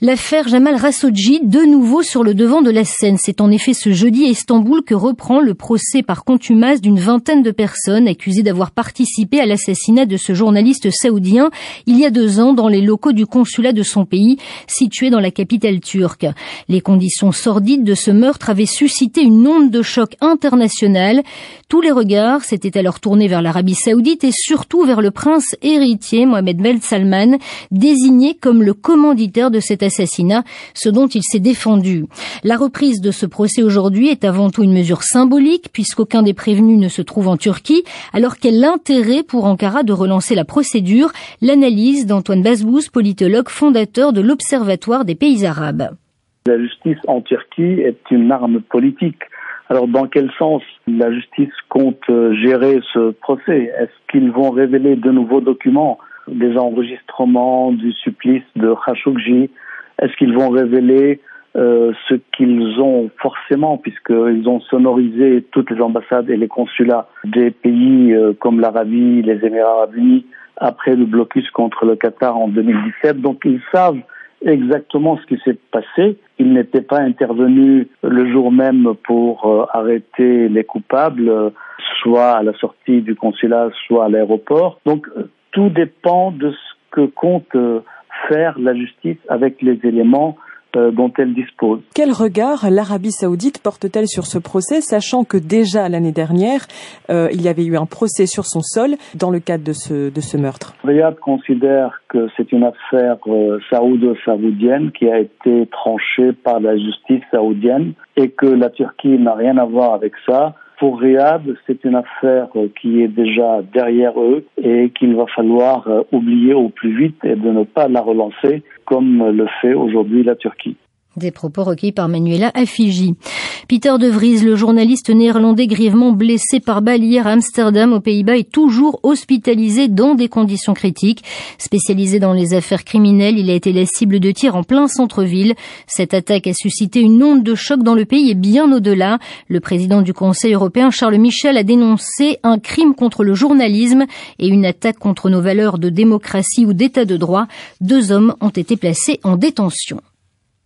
L'affaire Jamal Rasoji, de nouveau sur le devant de la scène. C'est en effet ce jeudi à Istanbul que reprend le procès par contumace d'une vingtaine de personnes accusées d'avoir participé à l'assassinat de ce journaliste saoudien il y a deux ans dans les locaux du consulat de son pays, situé dans la capitale turque. Les conditions sordides de ce meurtre avaient suscité une onde de choc internationale. Tous les regards s'étaient alors tournés vers l'Arabie saoudite et surtout vers le prince héritier Mohamed Ben Salman, désigné comme le commanditaire de cet assassinat, ce dont il s'est défendu. La reprise de ce procès aujourd'hui est avant tout une mesure symbolique puisqu'aucun des prévenus ne se trouve en Turquie, alors quel intérêt pour Ankara de relancer la procédure L'analyse d'Antoine Bazbous, politologue fondateur de l'Observatoire des pays arabes. La justice en Turquie est une arme politique. Alors dans quel sens la justice compte gérer ce procès? Est-ce qu'ils vont révéler de nouveaux documents? Des enregistrements du supplice de Khashoggi Est-ce qu'ils vont révéler euh, ce qu'ils ont forcément, puisqu'ils ont sonorisé toutes les ambassades et les consulats des pays euh, comme l'Arabie, les Émirats arabes unis, après le blocus contre le Qatar en 2017. Donc ils savent exactement ce qui s'est passé. Ils n'étaient pas intervenus le jour même pour euh, arrêter les coupables, soit à la sortie du consulat, soit à l'aéroport. Donc tout dépend de ce que compte euh, faire la justice avec les éléments euh, dont elle dispose. Quel regard l'Arabie saoudite porte-t-elle sur ce procès, sachant que déjà l'année dernière, euh, il y avait eu un procès sur son sol dans le cadre de ce, de ce meurtre? Riyad considère que c'est une affaire euh, saoudo-saoudienne qui a été tranchée par la justice saoudienne et que la Turquie n'a rien à voir avec ça pour Riyad, c'est une affaire euh, qui est déjà derrière eux et qu'il va falloir euh, oublier au plus vite et de ne pas la relancer comme le fait aujourd'hui la Turquie. Des propos recueillis par Manuela Affigi. Peter de Vries, le journaliste néerlandais grièvement blessé par balle hier à Amsterdam aux Pays-Bas, est toujours hospitalisé dans des conditions critiques. Spécialisé dans les affaires criminelles, il a été la cible de tirs en plein centre-ville. Cette attaque a suscité une onde de choc dans le pays et bien au-delà. Le président du Conseil européen, Charles Michel, a dénoncé un crime contre le journalisme et une attaque contre nos valeurs de démocratie ou d'état de droit. Deux hommes ont été placés en détention.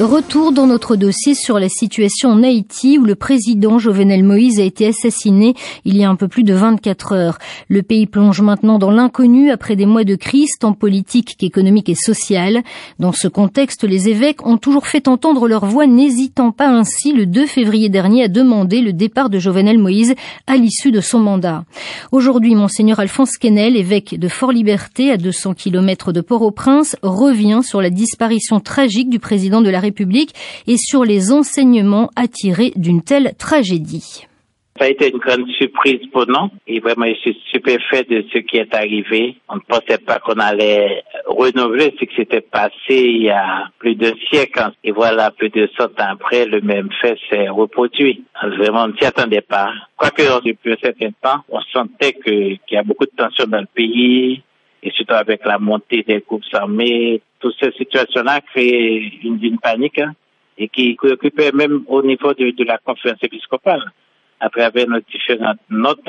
Retour dans notre dossier sur la situation en Haïti où le président Jovenel Moïse a été assassiné il y a un peu plus de 24 heures. Le pays plonge maintenant dans l'inconnu après des mois de crise tant politique qu'économique et sociale. Dans ce contexte, les évêques ont toujours fait entendre leur voix n'hésitant pas ainsi le 2 février dernier à demander le départ de Jovenel Moïse à l'issue de son mandat. Aujourd'hui, monseigneur Alphonse Quesnel, évêque de Fort-Liberté à 200 km de Port-au-Prince, revient sur la disparition tragique du président de la République et sur les enseignements attirés d'une telle tragédie. Ça a été une grande surprise pour nous et vraiment je suis stupéfait de ce qui est arrivé. On ne pensait pas qu'on allait renouveler ce qui s'était passé il y a plus d'un siècle et voilà plus de 100 ans après le même fait s'est reproduit. Vraiment on ne s'y attendait pas. Quoique depuis un certain temps on sentait qu'il y a beaucoup de tensions dans le pays et surtout avec la montée des groupes armés, toutes ces situations-là créent une, une panique hein, et qui préoccupait même au niveau de, de la conférence épiscopale à travers nos différentes notes.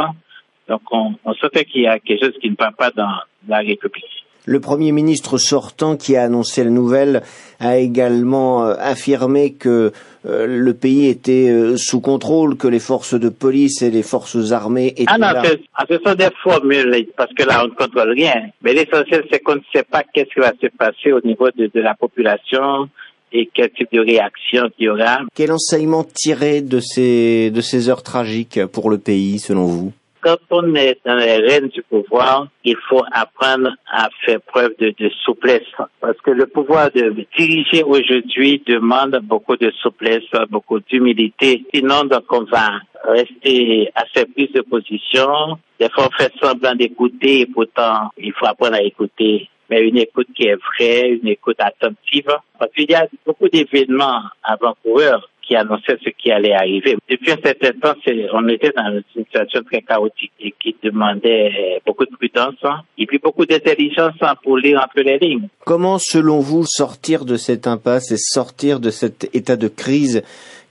Donc, on, on sentait qu'il y a quelque chose qui ne va pas dans la République. Le Premier ministre sortant qui a annoncé la nouvelle a également euh, affirmé que euh, le pays était euh, sous contrôle, que les forces de police et les forces armées étaient ah non, là. ah, ce sont des formules, parce que là, on ne contrôle rien. Mais l'essentiel, c'est qu'on ne sait pas qu'est-ce qui va se passer au niveau de, de la population, et quel type de réaction il y aura. Quel enseignement tirer de ces, de ces heures tragiques pour le pays, selon vous? Quand on est dans les rênes du pouvoir, il faut apprendre à faire preuve de, souplesse. Parce que le pouvoir de diriger aujourd'hui demande beaucoup de souplesse, beaucoup d'humilité. Sinon, donc, on va rester à ses prises de position. Des fois, on fait semblant d'écouter et pourtant, il faut apprendre à écouter mais une écoute qui est vraie, une écoute attentive. Parce qu'il y a beaucoup d'événements avant-coureurs qui annonçaient ce qui allait arriver. Depuis un certain temps, on était dans une situation très chaotique et qui demandait beaucoup de prudence et puis beaucoup d'intelligence pour lire entre les lignes. Comment, selon vous, sortir de cette impasse et sortir de cet état de crise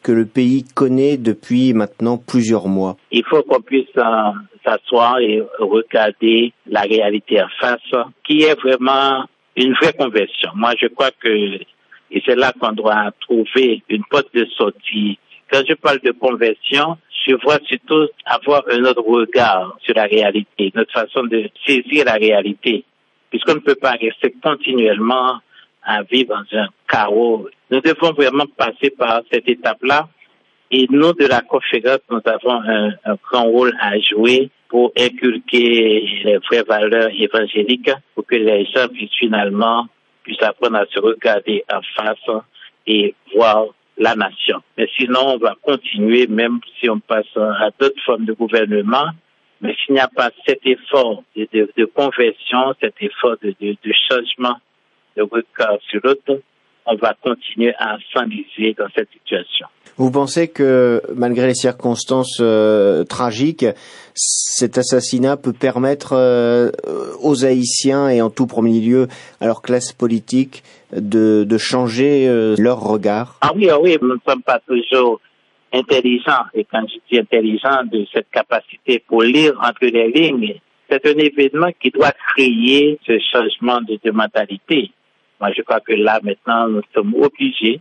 que le pays connaît depuis maintenant plusieurs mois? Il faut qu'on puisse euh, s'asseoir et regarder la réalité en face, qui est vraiment une vraie conversion. Moi, je crois que, et c'est là qu'on doit trouver une porte de sortie. Quand je parle de conversion, je vois surtout avoir un autre regard sur la réalité, notre façon de saisir la réalité, puisqu'on ne peut pas rester continuellement à vivre dans un chaos. Nous devons vraiment passer par cette étape-là et nous, de la conférence, nous avons un, un, grand rôle à jouer pour inculquer les vraies valeurs évangéliques pour que les gens puissent finalement puissent apprendre à se regarder en face et voir la nation. Mais sinon, on va continuer, même si on passe à d'autres formes de gouvernement. Mais s'il n'y a pas cet effort de, conversion, cet effort de changement de regard sur l'autre, on va continuer à s'enliser dans cette situation. Vous pensez que malgré les circonstances euh, tragiques, cet assassinat peut permettre euh, aux Haïtiens et en tout premier lieu à leur classe politique de, de changer euh, leur regard? Ah oui, ah oui, nous ne sommes pas toujours intelligents. Et quand je dis intelligents, de cette capacité pour lire entre les lignes, c'est un événement qui doit créer ce changement de, de mentalité. Moi, je crois que là, maintenant, nous sommes obligés,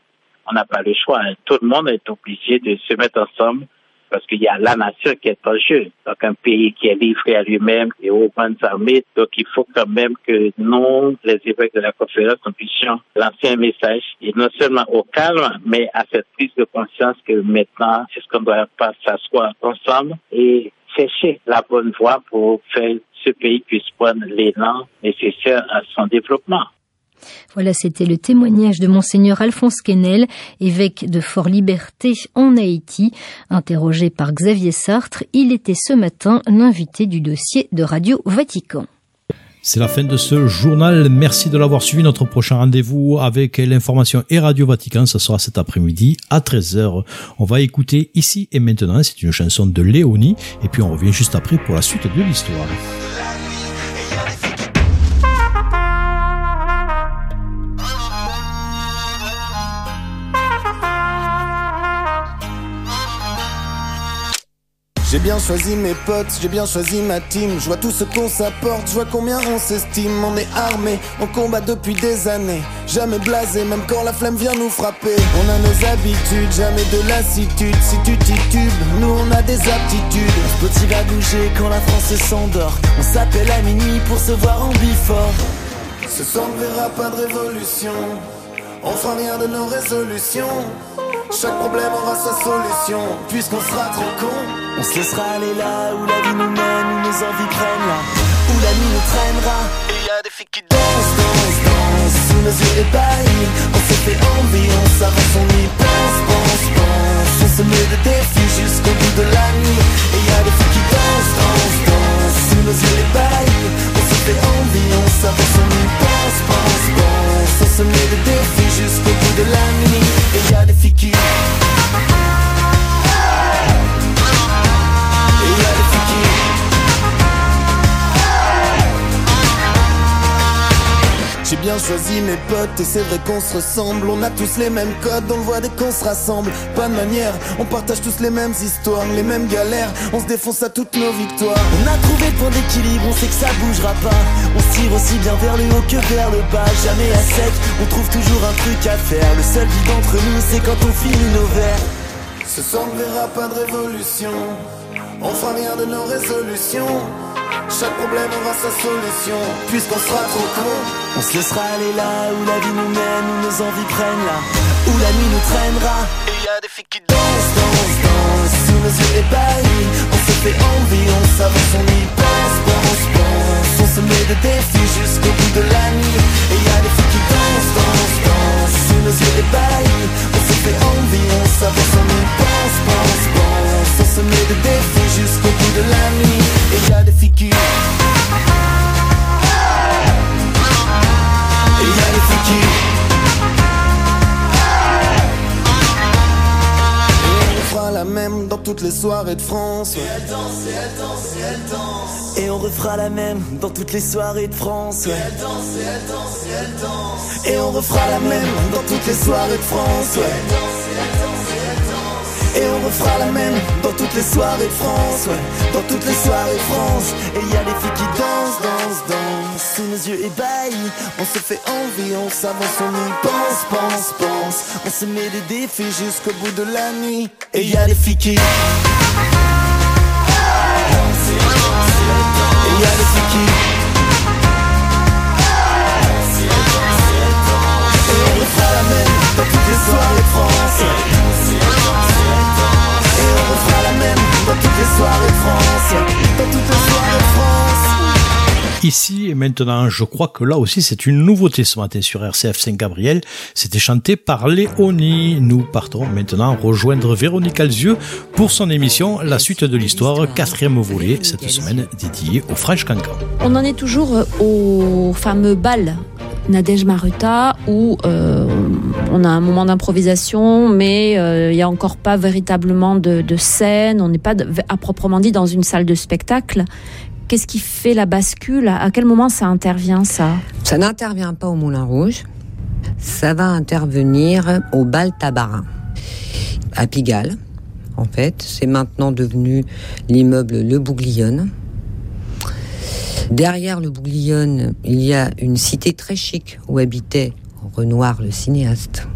on n'a pas le choix, hein. tout le monde est obligé de se mettre ensemble parce qu'il y a la nation qui est en jeu. Donc, un pays qui est livré à lui-même et aux bonnes armées. Donc, il faut quand même que nous, les évêques de la conférence, nous puissions lancer un message, et non seulement au calme, mais à cette prise de conscience que maintenant, c'est ce qu'on doit pas s'asseoir ensemble et chercher la bonne voie pour faire ce pays puisse prendre l'élan nécessaire à son développement. Voilà, c'était le témoignage de monseigneur Alphonse Quesnel, évêque de Fort-Liberté en Haïti. Interrogé par Xavier Sartre, il était ce matin l'invité du dossier de Radio Vatican. C'est la fin de ce journal. Merci de l'avoir suivi. Notre prochain rendez-vous avec l'information et Radio Vatican, ce sera cet après-midi à 13h. On va écouter ici et maintenant. C'est une chanson de Léonie. Et puis on revient juste après pour la suite de l'histoire. Bien choisi mes potes, j'ai bien choisi ma team. Je vois tout ce qu'on s'apporte, je vois combien on s'estime. On est armé, on combat depuis des années. Jamais blasé, même quand la flemme vient nous frapper. On a nos habitudes, jamais de lassitude. Si tu titubes, nous on a des aptitudes. Petit va bouger quand la France s'endort. On s'appelle à minuit pour se voir en bifort. Ce soir on verra pas de révolution. On fera rien de nos résolutions. Chaque problème aura sa solution, puisqu'on sera trop con. On se laissera aller là où la vie nous mène, où nos envies prennent là, où la nuit nous traînera. Et y des filles qui dansent, dansent, dansent, sous nos yeux les ébahis. On se fait envie, on s'avance, on y pense, pense, pense. On se met des défis jusqu'au bout de la nuit. Et y a des filles qui dansent, dansent, dansent, sous nos yeux les ébahis. On se fait envie, on s'avance, on y pense, pense, pense sommet de défi jusqu'au bout de la nuit. Et y'a des filles qui... bien choisi mes potes et c'est vrai qu'on se ressemble. On a tous les mêmes codes, on le voit dès qu'on se rassemble. Pas de manière, on partage tous les mêmes histoires, les mêmes galères. On se défonce à toutes nos victoires. On a trouvé point d'équilibre, on sait que ça bougera pas. On se tire aussi bien vers le haut que vers le bas. Jamais à sec, on trouve toujours un truc à faire. Le seul vide entre nous, c'est quand on finit nos verres. Ce soir ne verra pas de révolution. On fera rien de nos résolutions. Chaque problème aura sa solution. Puisqu'on sera trop con. On se laissera aller là où la vie nous mène, où nos envies prennent là, où la nuit nous traînera. Et y a des filles qui dansent, dansent, dansent sous nos yeux ébahis. On se fait envie, on s'avance, on y pense, pense, pense. On se met des défis jusqu'au bout de la nuit. Et y a des filles qui dansent, dansent, dansent sous nos yeux ébahis. On se fait envie, on s'avance, on y pense, pense, pense. On se met des défis jusqu'au bout de la nuit. Et y a des filles qui. Et y a des filles qui. Et on fera la même dans toutes les soirées de France. Et elle danse, et elle danse, et elle danse. Et on refera la même dans toutes les soirées de France. Et elle danse, et elle danse, et elle danse. Et on refera la même dans toutes les soirées de France. Et on refera la même dans toutes les soirées de France, ouais. Dans toutes les soirées de France. Et y a des filles qui dansent, dansent, dansent Sous nos yeux ébahis On se fait envie, on s'avance, on y pense, pense, pense. On se met des défis jusqu'au bout de la nuit. Et y a des filles qui. Et y a des filles qui. Et on refera la même dans toutes les soirées de France. Soirées de France. Dans toutes les soirées de France. Ici et maintenant, je crois que là aussi c'est une nouveauté ce matin sur RCF Saint-Gabriel. C'était chanté par Léonie. Nous partons maintenant rejoindre Véronique Alzieux pour son émission La suite de l'histoire, quatrième volet, cette semaine dédiée au French Cancan. On en est toujours au fameux bal Nadège Maruta où euh, on a un moment d'improvisation, mais euh, il n'y a encore pas véritablement de, scène. On n'est pas à proprement dit dans une salle de spectacle. Qu'est-ce qui fait la bascule? À quel moment ça intervient ça? Ça n'intervient pas au Moulin Rouge, ça va intervenir au bal Tabarin, à Pigalle. En fait, c'est maintenant devenu l'immeuble Le Bouglione. Derrière le Bouglione, il y a une cité très chic où habitait Renoir le cinéaste.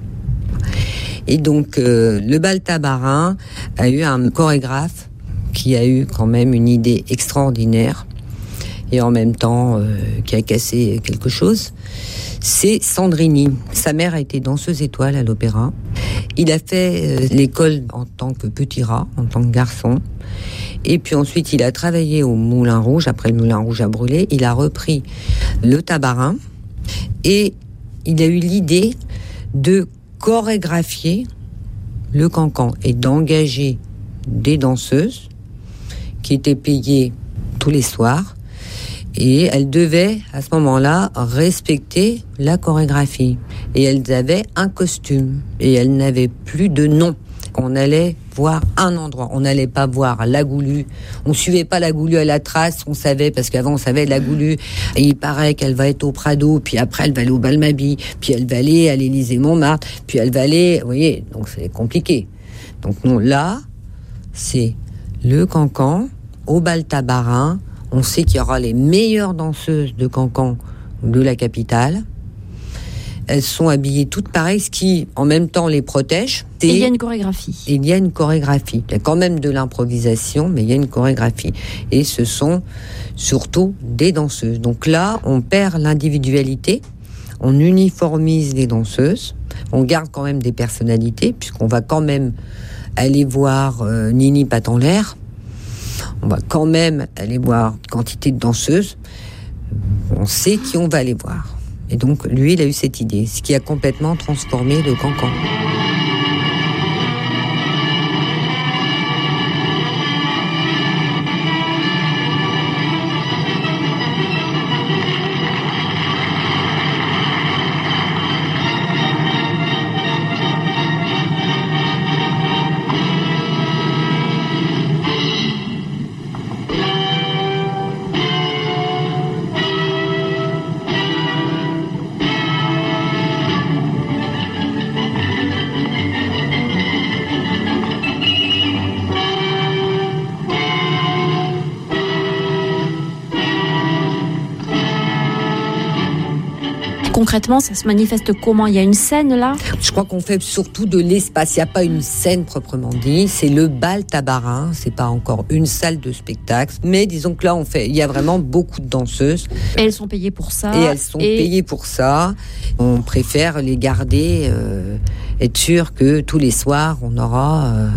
Et donc, euh, le bal Tabarin a eu un chorégraphe qui a eu quand même une idée extraordinaire et en même temps euh, qui a cassé quelque chose. C'est Sandrini. Sa mère a été danseuse étoile à l'opéra. Il a fait euh, l'école en tant que petit rat, en tant que garçon. Et puis ensuite, il a travaillé au Moulin Rouge. Après le Moulin Rouge a brûlé, il a repris le tabarin. Et il a eu l'idée de chorégraphier le cancan et d'engager des danseuses qui étaient payées tous les soirs. Et elles devaient, à ce moment-là, respecter la chorégraphie. Et elles avaient un costume. Et elles n'avaient plus de nom. On allait voir un endroit. On n'allait pas voir la Goulue. On suivait pas la Goulue à la trace. On savait, parce qu'avant on savait la Goulue. Et il paraît qu'elle va être au Prado. Puis après elle va aller au Balmabi. Puis elle va aller à l'Élysée Montmartre. Puis elle va aller, vous voyez, donc c'est compliqué. Donc non, là, c'est le cancan au bal tabarin. On sait qu'il y aura les meilleures danseuses de cancan de la capitale. Elles sont habillées toutes pareilles, ce qui en même temps les protège. Et il y a une chorégraphie. Il y a une chorégraphie. Il y a quand même de l'improvisation, mais il y a une chorégraphie. Et ce sont surtout des danseuses. Donc là, on perd l'individualité, on uniformise les danseuses, on garde quand même des personnalités, puisqu'on va quand même aller voir euh, Nini Pat en l'air. On va quand même aller voir quantité de danseuses. On sait qui on va aller voir. Et donc, lui, il a eu cette idée, ce qui a complètement transformé le cancan. Concrètement, ça se manifeste comment? Il y a une scène là? Je crois qu'on fait surtout de l'espace. Il n'y a pas une scène proprement dit. C'est le bal tabarin. C'est pas encore une salle de spectacle. Mais disons que là, on fait. Il y a vraiment beaucoup de danseuses. Et elles sont payées pour ça. Et elles sont payées pour ça. On préfère les garder, euh, être sûr que tous les soirs, on aura euh,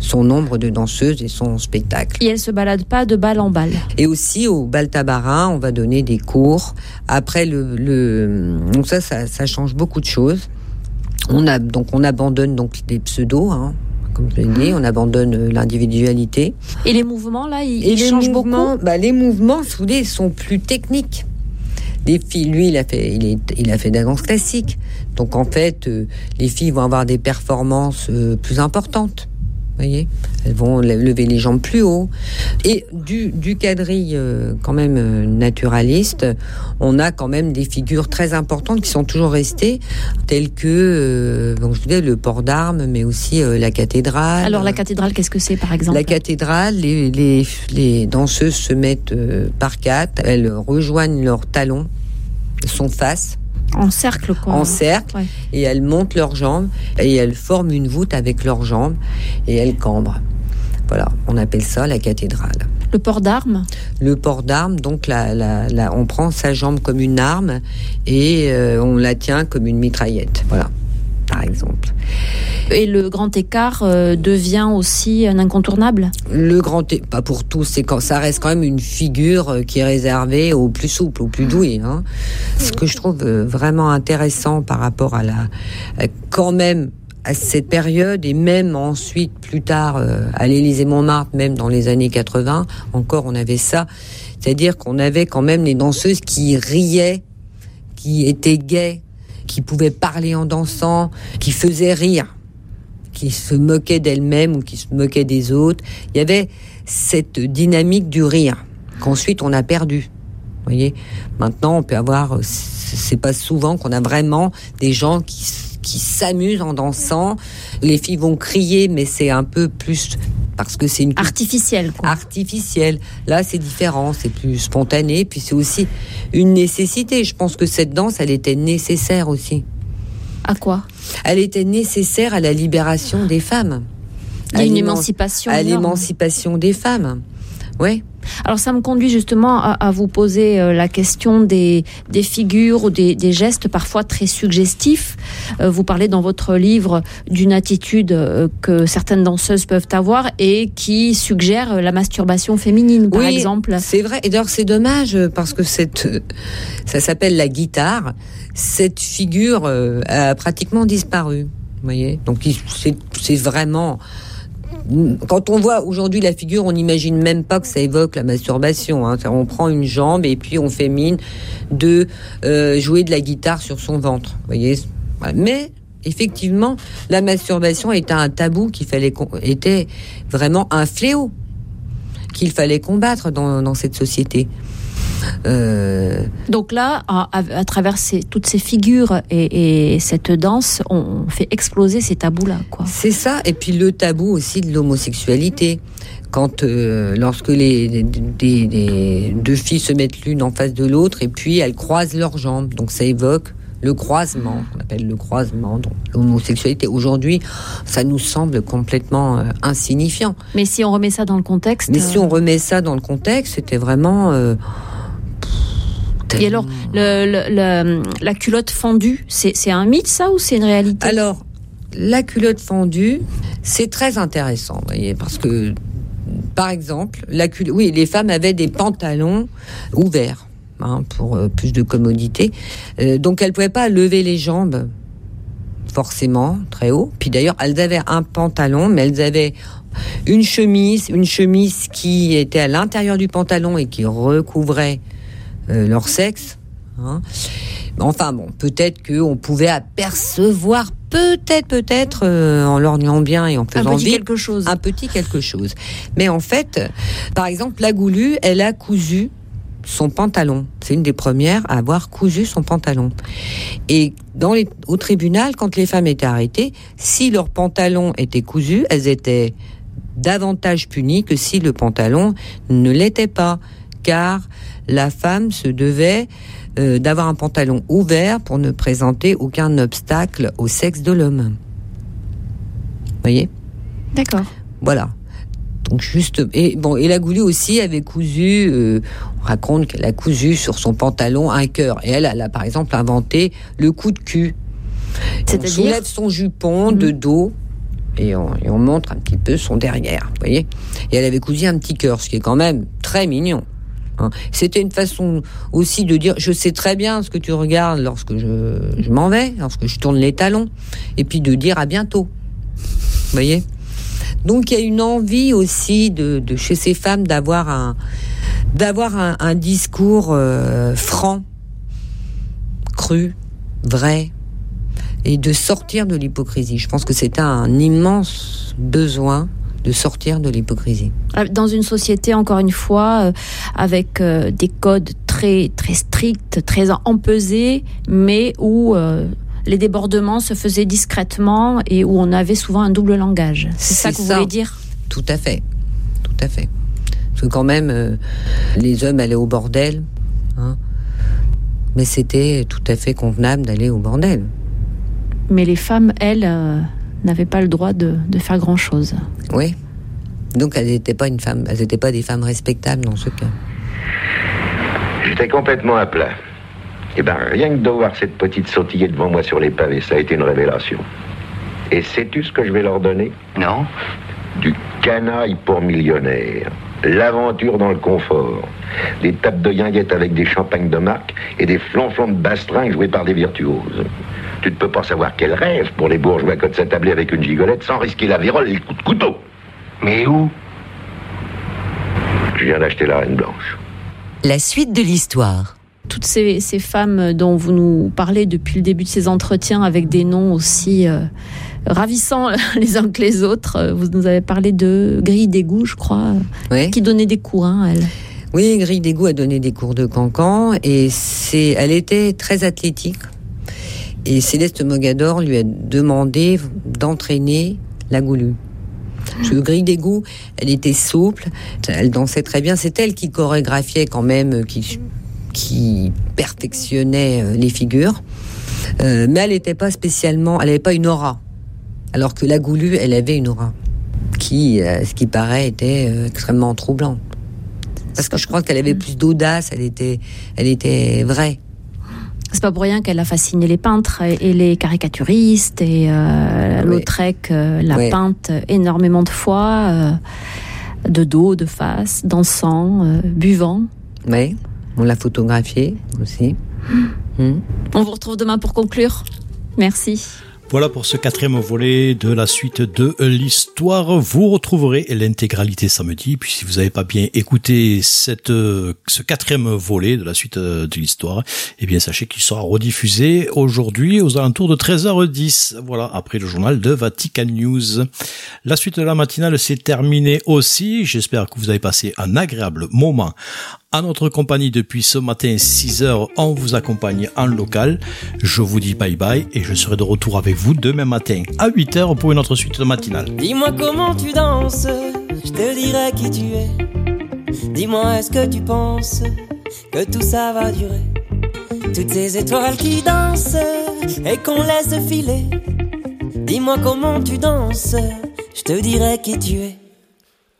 son nombre de danseuses et son spectacle. Et elles se baladent pas de balle en balle. Et aussi au bal tabarin, on va donner des cours. Après le, le donc ça, ça, ça change beaucoup de choses. On a donc on abandonne donc les pseudos. Hein, comme je l'ai dit, on abandonne euh, l'individualité. Et les mouvements là, ils, Et ils les changent mouvements, beaucoup. bah, les mouvements, voulez, sont plus techniques. Les filles, lui, il a fait, il, a fait de la danse classique. Donc en fait, euh, les filles vont avoir des performances euh, plus importantes. Voyez, elles vont le- lever les jambes plus haut. Et du, du quadrille euh, quand même euh, naturaliste, on a quand même des figures très importantes qui sont toujours restées, telles que, euh, donc je vous disais, le port d'armes, mais aussi euh, la cathédrale. Alors la cathédrale, qu'est-ce que c'est par exemple? La cathédrale, les, les, les danseuses se mettent euh, par quatre, elles rejoignent leurs talons, sont face, En cercle quoi. en cercle, Ouais. et elles montent leurs jambes, et elles forment une voûte avec leurs jambes, et elles cambrent. Voilà, on appelle ça la cathédrale. Le port d'armes? Le port d'armes, donc la, la, la- on prend sa jambe comme une arme et euh, on la tient comme une mitraillette. Voilà, par exemple. et le grand écart euh, devient aussi un incontournable? Le grand, é- pas pour tous, c'est quand ça reste quand même une figure euh, qui est réservée aux plus souples, aux plus doués. Hein. Ce que je trouve euh, vraiment intéressant par rapport à la, quand même à cette période et même ensuite plus tard à l'Élysée Montmartre, même dans les années 80, encore on avait ça, c'est-à-dire qu'on avait quand même les danseuses qui riaient, qui étaient gaies, qui pouvaient parler en dansant, qui faisaient rire qui se moquaient d'elles-mêmes ou qui se moquaient des autres. Il y avait cette dynamique du rire qu'ensuite on a perdu. Voyez, maintenant on peut avoir, c'est pas souvent qu'on a vraiment des gens qui qui s'amusent en dansant. Les filles vont crier, mais c'est un peu plus parce que c'est une artificielle. Artificielle. Là, c'est différent, c'est plus spontané, puis c'est aussi une nécessité. Je pense que cette danse, elle était nécessaire aussi. À quoi? Elle était nécessaire à la libération des femmes. Il y a À une l'éman- émancipation À énorme. l'émancipation des femmes. Oui. Alors ça me conduit justement à, à vous poser euh, la question des, des figures ou des, des gestes parfois très suggestifs. Euh, vous parlez dans votre livre d'une attitude euh, que certaines danseuses peuvent avoir et qui suggère la masturbation féminine, par Oui, exemple. C'est vrai. Et d'ailleurs, c'est dommage parce que cette, ça s'appelle la guitare. Cette figure a pratiquement disparu. Vous voyez Donc, c'est vraiment. Quand on voit aujourd'hui la figure, on n'imagine même pas que ça évoque la masturbation. hein. On prend une jambe et puis on fait mine de euh, jouer de la guitare sur son ventre. Voyez? Mais effectivement, la masturbation était un tabou qui fallait était vraiment un fléau qu'il fallait combattre dans cette société. Euh, Donc là, à, travers ces- toutes ces figures et, et cette danse, on fait exploser ces tabous-là. C'est ça, et puis le tabou aussi de l'homosexualité. Quand, euh, lorsque les, deux filles se mettent l'une en face de l'autre et puis elles croisent leurs jambes, donc ça évoque le croisement, qu'on appelle le croisement, l'homosexualité. Aujourd'hui, ça nous semble complètement euh, insignifiant. Mais si on remet ça dans le contexte. Mais si on remet ça dans le contexte, c'était vraiment. euh, Et alors, la culotte fendue, c'est un mythe ça ou c'est une réalité? Alors, la culotte fendue, c'est très intéressant, voyez, parce que, par exemple, la oui, les femmes avaient des pantalons ouverts hein, pour euh, plus de commodité, Euh, donc elles pouvaient pas lever les jambes forcément très haut. Puis d'ailleurs, elles avaient un pantalon, mais elles avaient une chemise, une chemise qui était à l'intérieur du pantalon et qui recouvrait leur sexe. hein. Enfin bon, peut-être qu'on pouvait apercevoir, peut-être, peut-être, euh, en lorgnant bien et en faisant petit vite, quelque chose. un petit quelque chose. Mais en fait, euh, par exemple, la Goulue, elle a cousu son pantalon. C'est une des premières à avoir cousu son pantalon. Et dans les, au tribunal, quand les femmes étaient arrêtées, si leur pantalon était cousu, elles étaient davantage punies que si le pantalon ne l'était pas, car la femme se devait euh, d'avoir un pantalon ouvert pour ne présenter aucun obstacle au sexe de l'homme. Vous voyez? D'accord. Voilà. Donc juste et bon et la Goulue aussi avait cousu. euh, on raconte qu'elle a cousu sur son pantalon un cœur. Et elle, elle a par exemple inventé le coup de cul. C'est-à-dire? soulève son jupon de dos et on, et on montre un petit peu son derrière. Vous voyez? Et elle avait cousu un petit cœur, ce qui est quand même très mignon. Hein. C'était une façon aussi de dire je sais très bien ce que tu regardes lorsque je, je m'en vais, lorsque je tourne les talons, et puis de dire à bientôt. Voyez? Donc il y a une envie aussi de, chez ces femmes d'avoir un d'avoir un discours euh, franc, cru, vrai, et de sortir de l'hypocrisie. Je pense que c'est un immense besoin de sortir de l'hypocrisie. Euh, Dans une société, encore une fois, euh, avec euh, des codes très, très stricts, très empesés, mais où euh, les débordements se faisaient discrètement et où on avait souvent un double langage. C'est ça que vous voulez dire? Tout à fait, tout à fait. Parce que quand même, euh, les hommes allaient au bordel, hein. mais c'était tout à fait convenable d'aller au bordel. Mais les femmes, elles, euh, n'avaient pas le droit de, de faire grand-chose. Oui. Donc elles n'étaient pas une femme, elles n'étaient pas des femmes respectables dans ce cas. J'étais complètement à plat. Et ben, rien que de voir cette petite sautiller devant moi sur les pavés, ça a été une révélation. Et sais-tu ce que je vais leur donner? Non. Du canaille pour millionnaire. L'aventure dans le confort. Des tapes de guinguettes avec des champagnes de marque et des flonflons de bastringues joués par des virtuoses. Tu ne peux pas savoir quel rêve pour les bourgeois que de s'attabler avec une gigolette sans risquer la vérole et le coup de couteau. Mais où? Je viens d'acheter la Reine Blanche. La suite de l'histoire. Toutes ces, ces femmes dont vous nous parlez depuis le début de ces entretiens avec des noms aussi euh, ravissants les uns que les autres. euh, Vous nous avez parlé de Grille d'égout, je crois, Oui. qui donnait des cours, hein, elle. Oui, Grille d'égout a donné des cours de cancan et c'est, elle était très athlétique. Et Céleste Mogador lui a demandé d'entraîner la goulue. Que Grille d'égout, elle était souple, elle dansait très bien. C'est elle qui chorégraphiait quand même, qui, qui perfectionnait euh, les figures. Euh, mais elle n'était pas spécialement, elle n'avait pas une aura. Alors que la goulue, elle avait une aura qui, euh, ce qui paraît, était euh, extrêmement troublant. Parce que je crois qu'elle avait plus d'audace, elle était, elle était vraie. C'est pas pour rien qu'elle a fasciné les peintres et les caricaturistes et euh, Lautrec euh, l'a peinte énormément de fois, euh, de dos, de face, dansant, euh, buvant. Oui, on l'a photographiée aussi. Hmm. On vous retrouve demain pour conclure. Merci. Voilà pour ce quatrième volet de la suite de l'histoire. Vous retrouverez l'intégralité samedi. Puis si vous n'avez pas bien écouté cette, euh, ce quatrième volet de la suite euh, de l'histoire, eh bien sachez qu'il sera rediffusé aujourd'hui aux alentours de 13h10. Voilà, après le journal de Vatican News. La suite de la matinale s'est terminée aussi. J'espère que vous avez passé un agréable moment à notre compagnie depuis ce matin 6 heures. On vous accompagne en local. Je vous dis bye bye et je serai de retour avec vous demain matin à 8 heures pour une autre suite de matinale. Dis-moi comment tu danses, je te dirai qui tu es. Dis-moi est-ce que tu penses que tout ça va durer? Toutes ces étoiles qui dansent et qu'on laisse filer. Dis-moi comment tu danses, je te dirai qui tu es.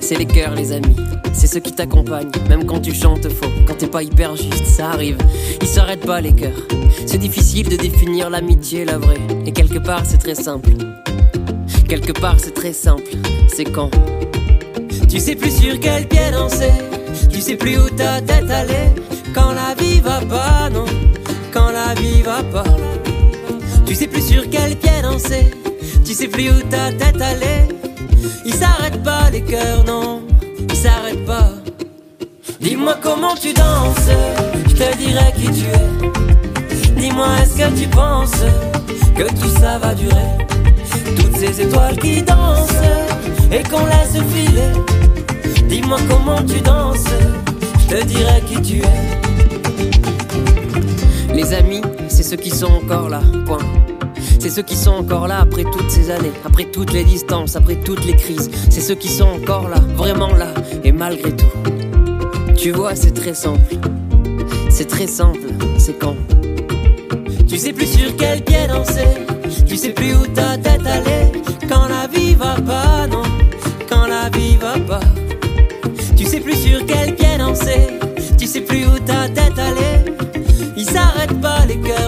c'est les cœurs, les amis. C'est ceux qui t'accompagnent, même quand tu chantes faux, quand t'es pas hyper juste, ça arrive. Ils s'arrêtent pas, les cœurs. C'est difficile de définir l'amitié, la vraie. Et quelque part, c'est très simple. Quelque part, c'est très simple. C'est quand? Tu sais plus sur quel pied danser, tu sais plus où ta tête allait. Quand la vie va pas, non, quand la vie va pas. Tu sais plus sur quel pied danser, tu sais plus où ta tête allait. Ils s'arrêtent pas les cœurs, non, ils s'arrêtent pas. Dis-moi comment tu danses, je te dirai qui tu es. Dis-moi est-ce que tu penses que tout ça va durer? Toutes ces étoiles qui dansent et qu'on laisse filer. Dis-moi comment tu danses, je te dirai qui tu es. Les amis, c'est ceux qui sont encore là, point. C'est ceux qui sont encore là après toutes ces années, après toutes les distances, après toutes les crises. C'est ceux qui sont encore là, vraiment là, et malgré tout. Tu vois, c'est très simple. C'est très simple, c'est quand. Tu sais plus sur quel pied danser, tu sais plus où ta tête allait. Quand la vie va pas, non, quand la vie va pas. Tu sais plus sur quel pied danser, tu sais plus où ta tête allait. Ils s'arrêtent pas les cœurs,